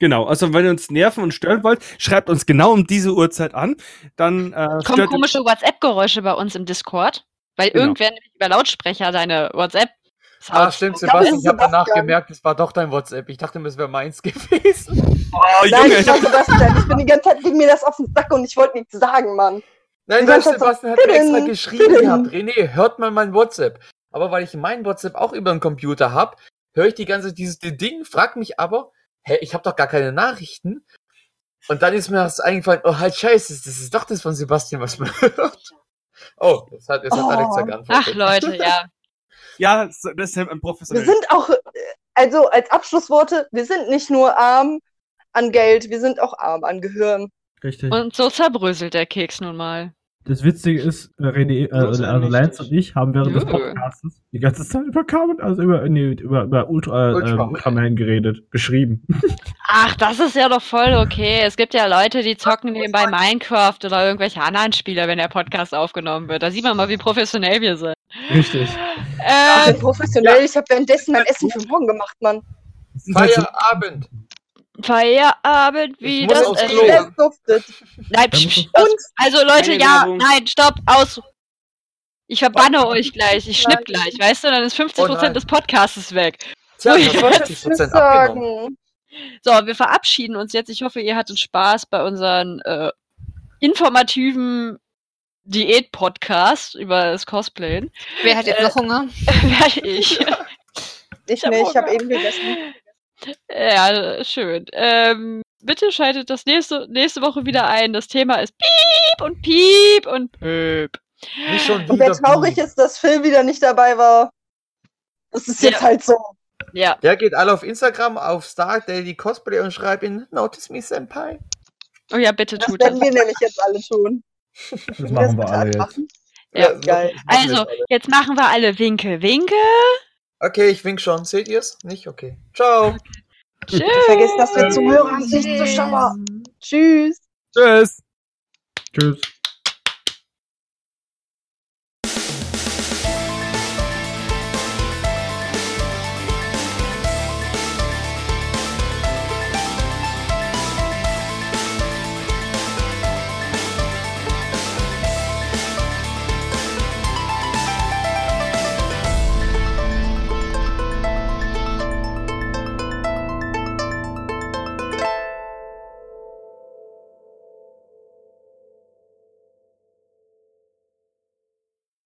Genau, also wenn ihr uns nerven und stören wollt, schreibt uns genau um diese Uhrzeit an. Dann äh, Kommen komische WhatsApp-Geräusche bei uns im Discord, weil Genau. irgendwer nämlich über Lautsprecher seine WhatsApp. Ah, stimmt, Sebastian. Ich habe danach gemerkt, es war doch dein WhatsApp. Ich dachte, es wäre meins gewesen. Oh, Nein, Junge, ich war Sebastian. Ich bin die ganze Zeit gegen mir das auf den Sack und ich wollte nichts sagen, Mann. Nein, so, Sebastian hat mir extra "Tüdin, geschrieben tüdin." gehabt. René, hört mal mein WhatsApp. Aber weil ich mein WhatsApp auch über den Computer habe, höre ich die ganze Zeit dieses Ding, frag mich aber, hä, ich habe doch gar keine Nachrichten. Und dann ist mir das eingefallen, oh halt scheiße, das ist doch das von Sebastian, was man hört. Oh, das hat, jetzt hat Oh. Alexa Ach, geantwortet. Leute, ja. ja, das ist ja ein Professor. Wir sind auch, äh, also als Abschlussworte, wir sind nicht nur arm an Geld, wir sind auch arm an Gehirn. Richtig. Und so zerbröselt der Keks nun mal. Das Witzige ist, äh, René, äh, also. Lance und ich haben während des. Podcasts die ganze Zeit über Carmen, also über, nee, über, über Ultra, äh, Ultraman. Ultraman geredet, geschrieben. Ach, das ist ja doch voll okay. Es gibt ja Leute, die zocken nebenbei Minecraft oder irgendwelche anderen Spiele, wenn der Podcast aufgenommen wird. Da sieht man mal, wie professionell wir sind. Richtig. Ich Äh, bin professionell, ich habe währenddessen mein Essen für morgen gemacht, Mann. Halt Feierabend. Feierabend, wie Ich muss das aufs Klo. Es duftet. Nein, psch. Also Leute, Keine ja, Werbung. nein, stopp, aus. Ich verbanne euch gleich, ich schnipp gleich, weißt du, dann ist 50% Oh des Podcasts weg. Tja, Ui. du Ich hast wollte 50 es nicht Prozent abgenommen. sagen. So, wir verabschieden uns jetzt. Ich hoffe, ihr hattet Spaß bei unseren äh, informativen Diät-Podcast über das Cosplayen. Wer hat jetzt Äh, noch Hunger? Werde ich. Ich nicht, ich habe eben gegessen. Ja, schön. Ähm, bitte schaltet das nächste, nächste Woche wieder ein. Das Thema ist Piep und Piep und Piep. Nicht schon Und wer wieder. traurig ist, dass Phil wieder nicht dabei war. Das ist jetzt Ja. halt so. Ja, Der geht alle auf Instagram, auf Star Daily Cosplay und schreibt ihn Notice Me Senpai. oh ja, bitte Das tut das. werden wir nämlich jetzt alle tun. Das machen wir alle jetzt. machen? Ja, geil. das Also, jetzt jetzt machen wir alle Winke, Winke. Okay, ich wink schon. Seht ihr's? Nicht? Okay. Ciao. Tschüss. Vergesst, dass wir Zuhörer haben, nicht Zuschauer. Tschüss. Tschüss. Tschüss.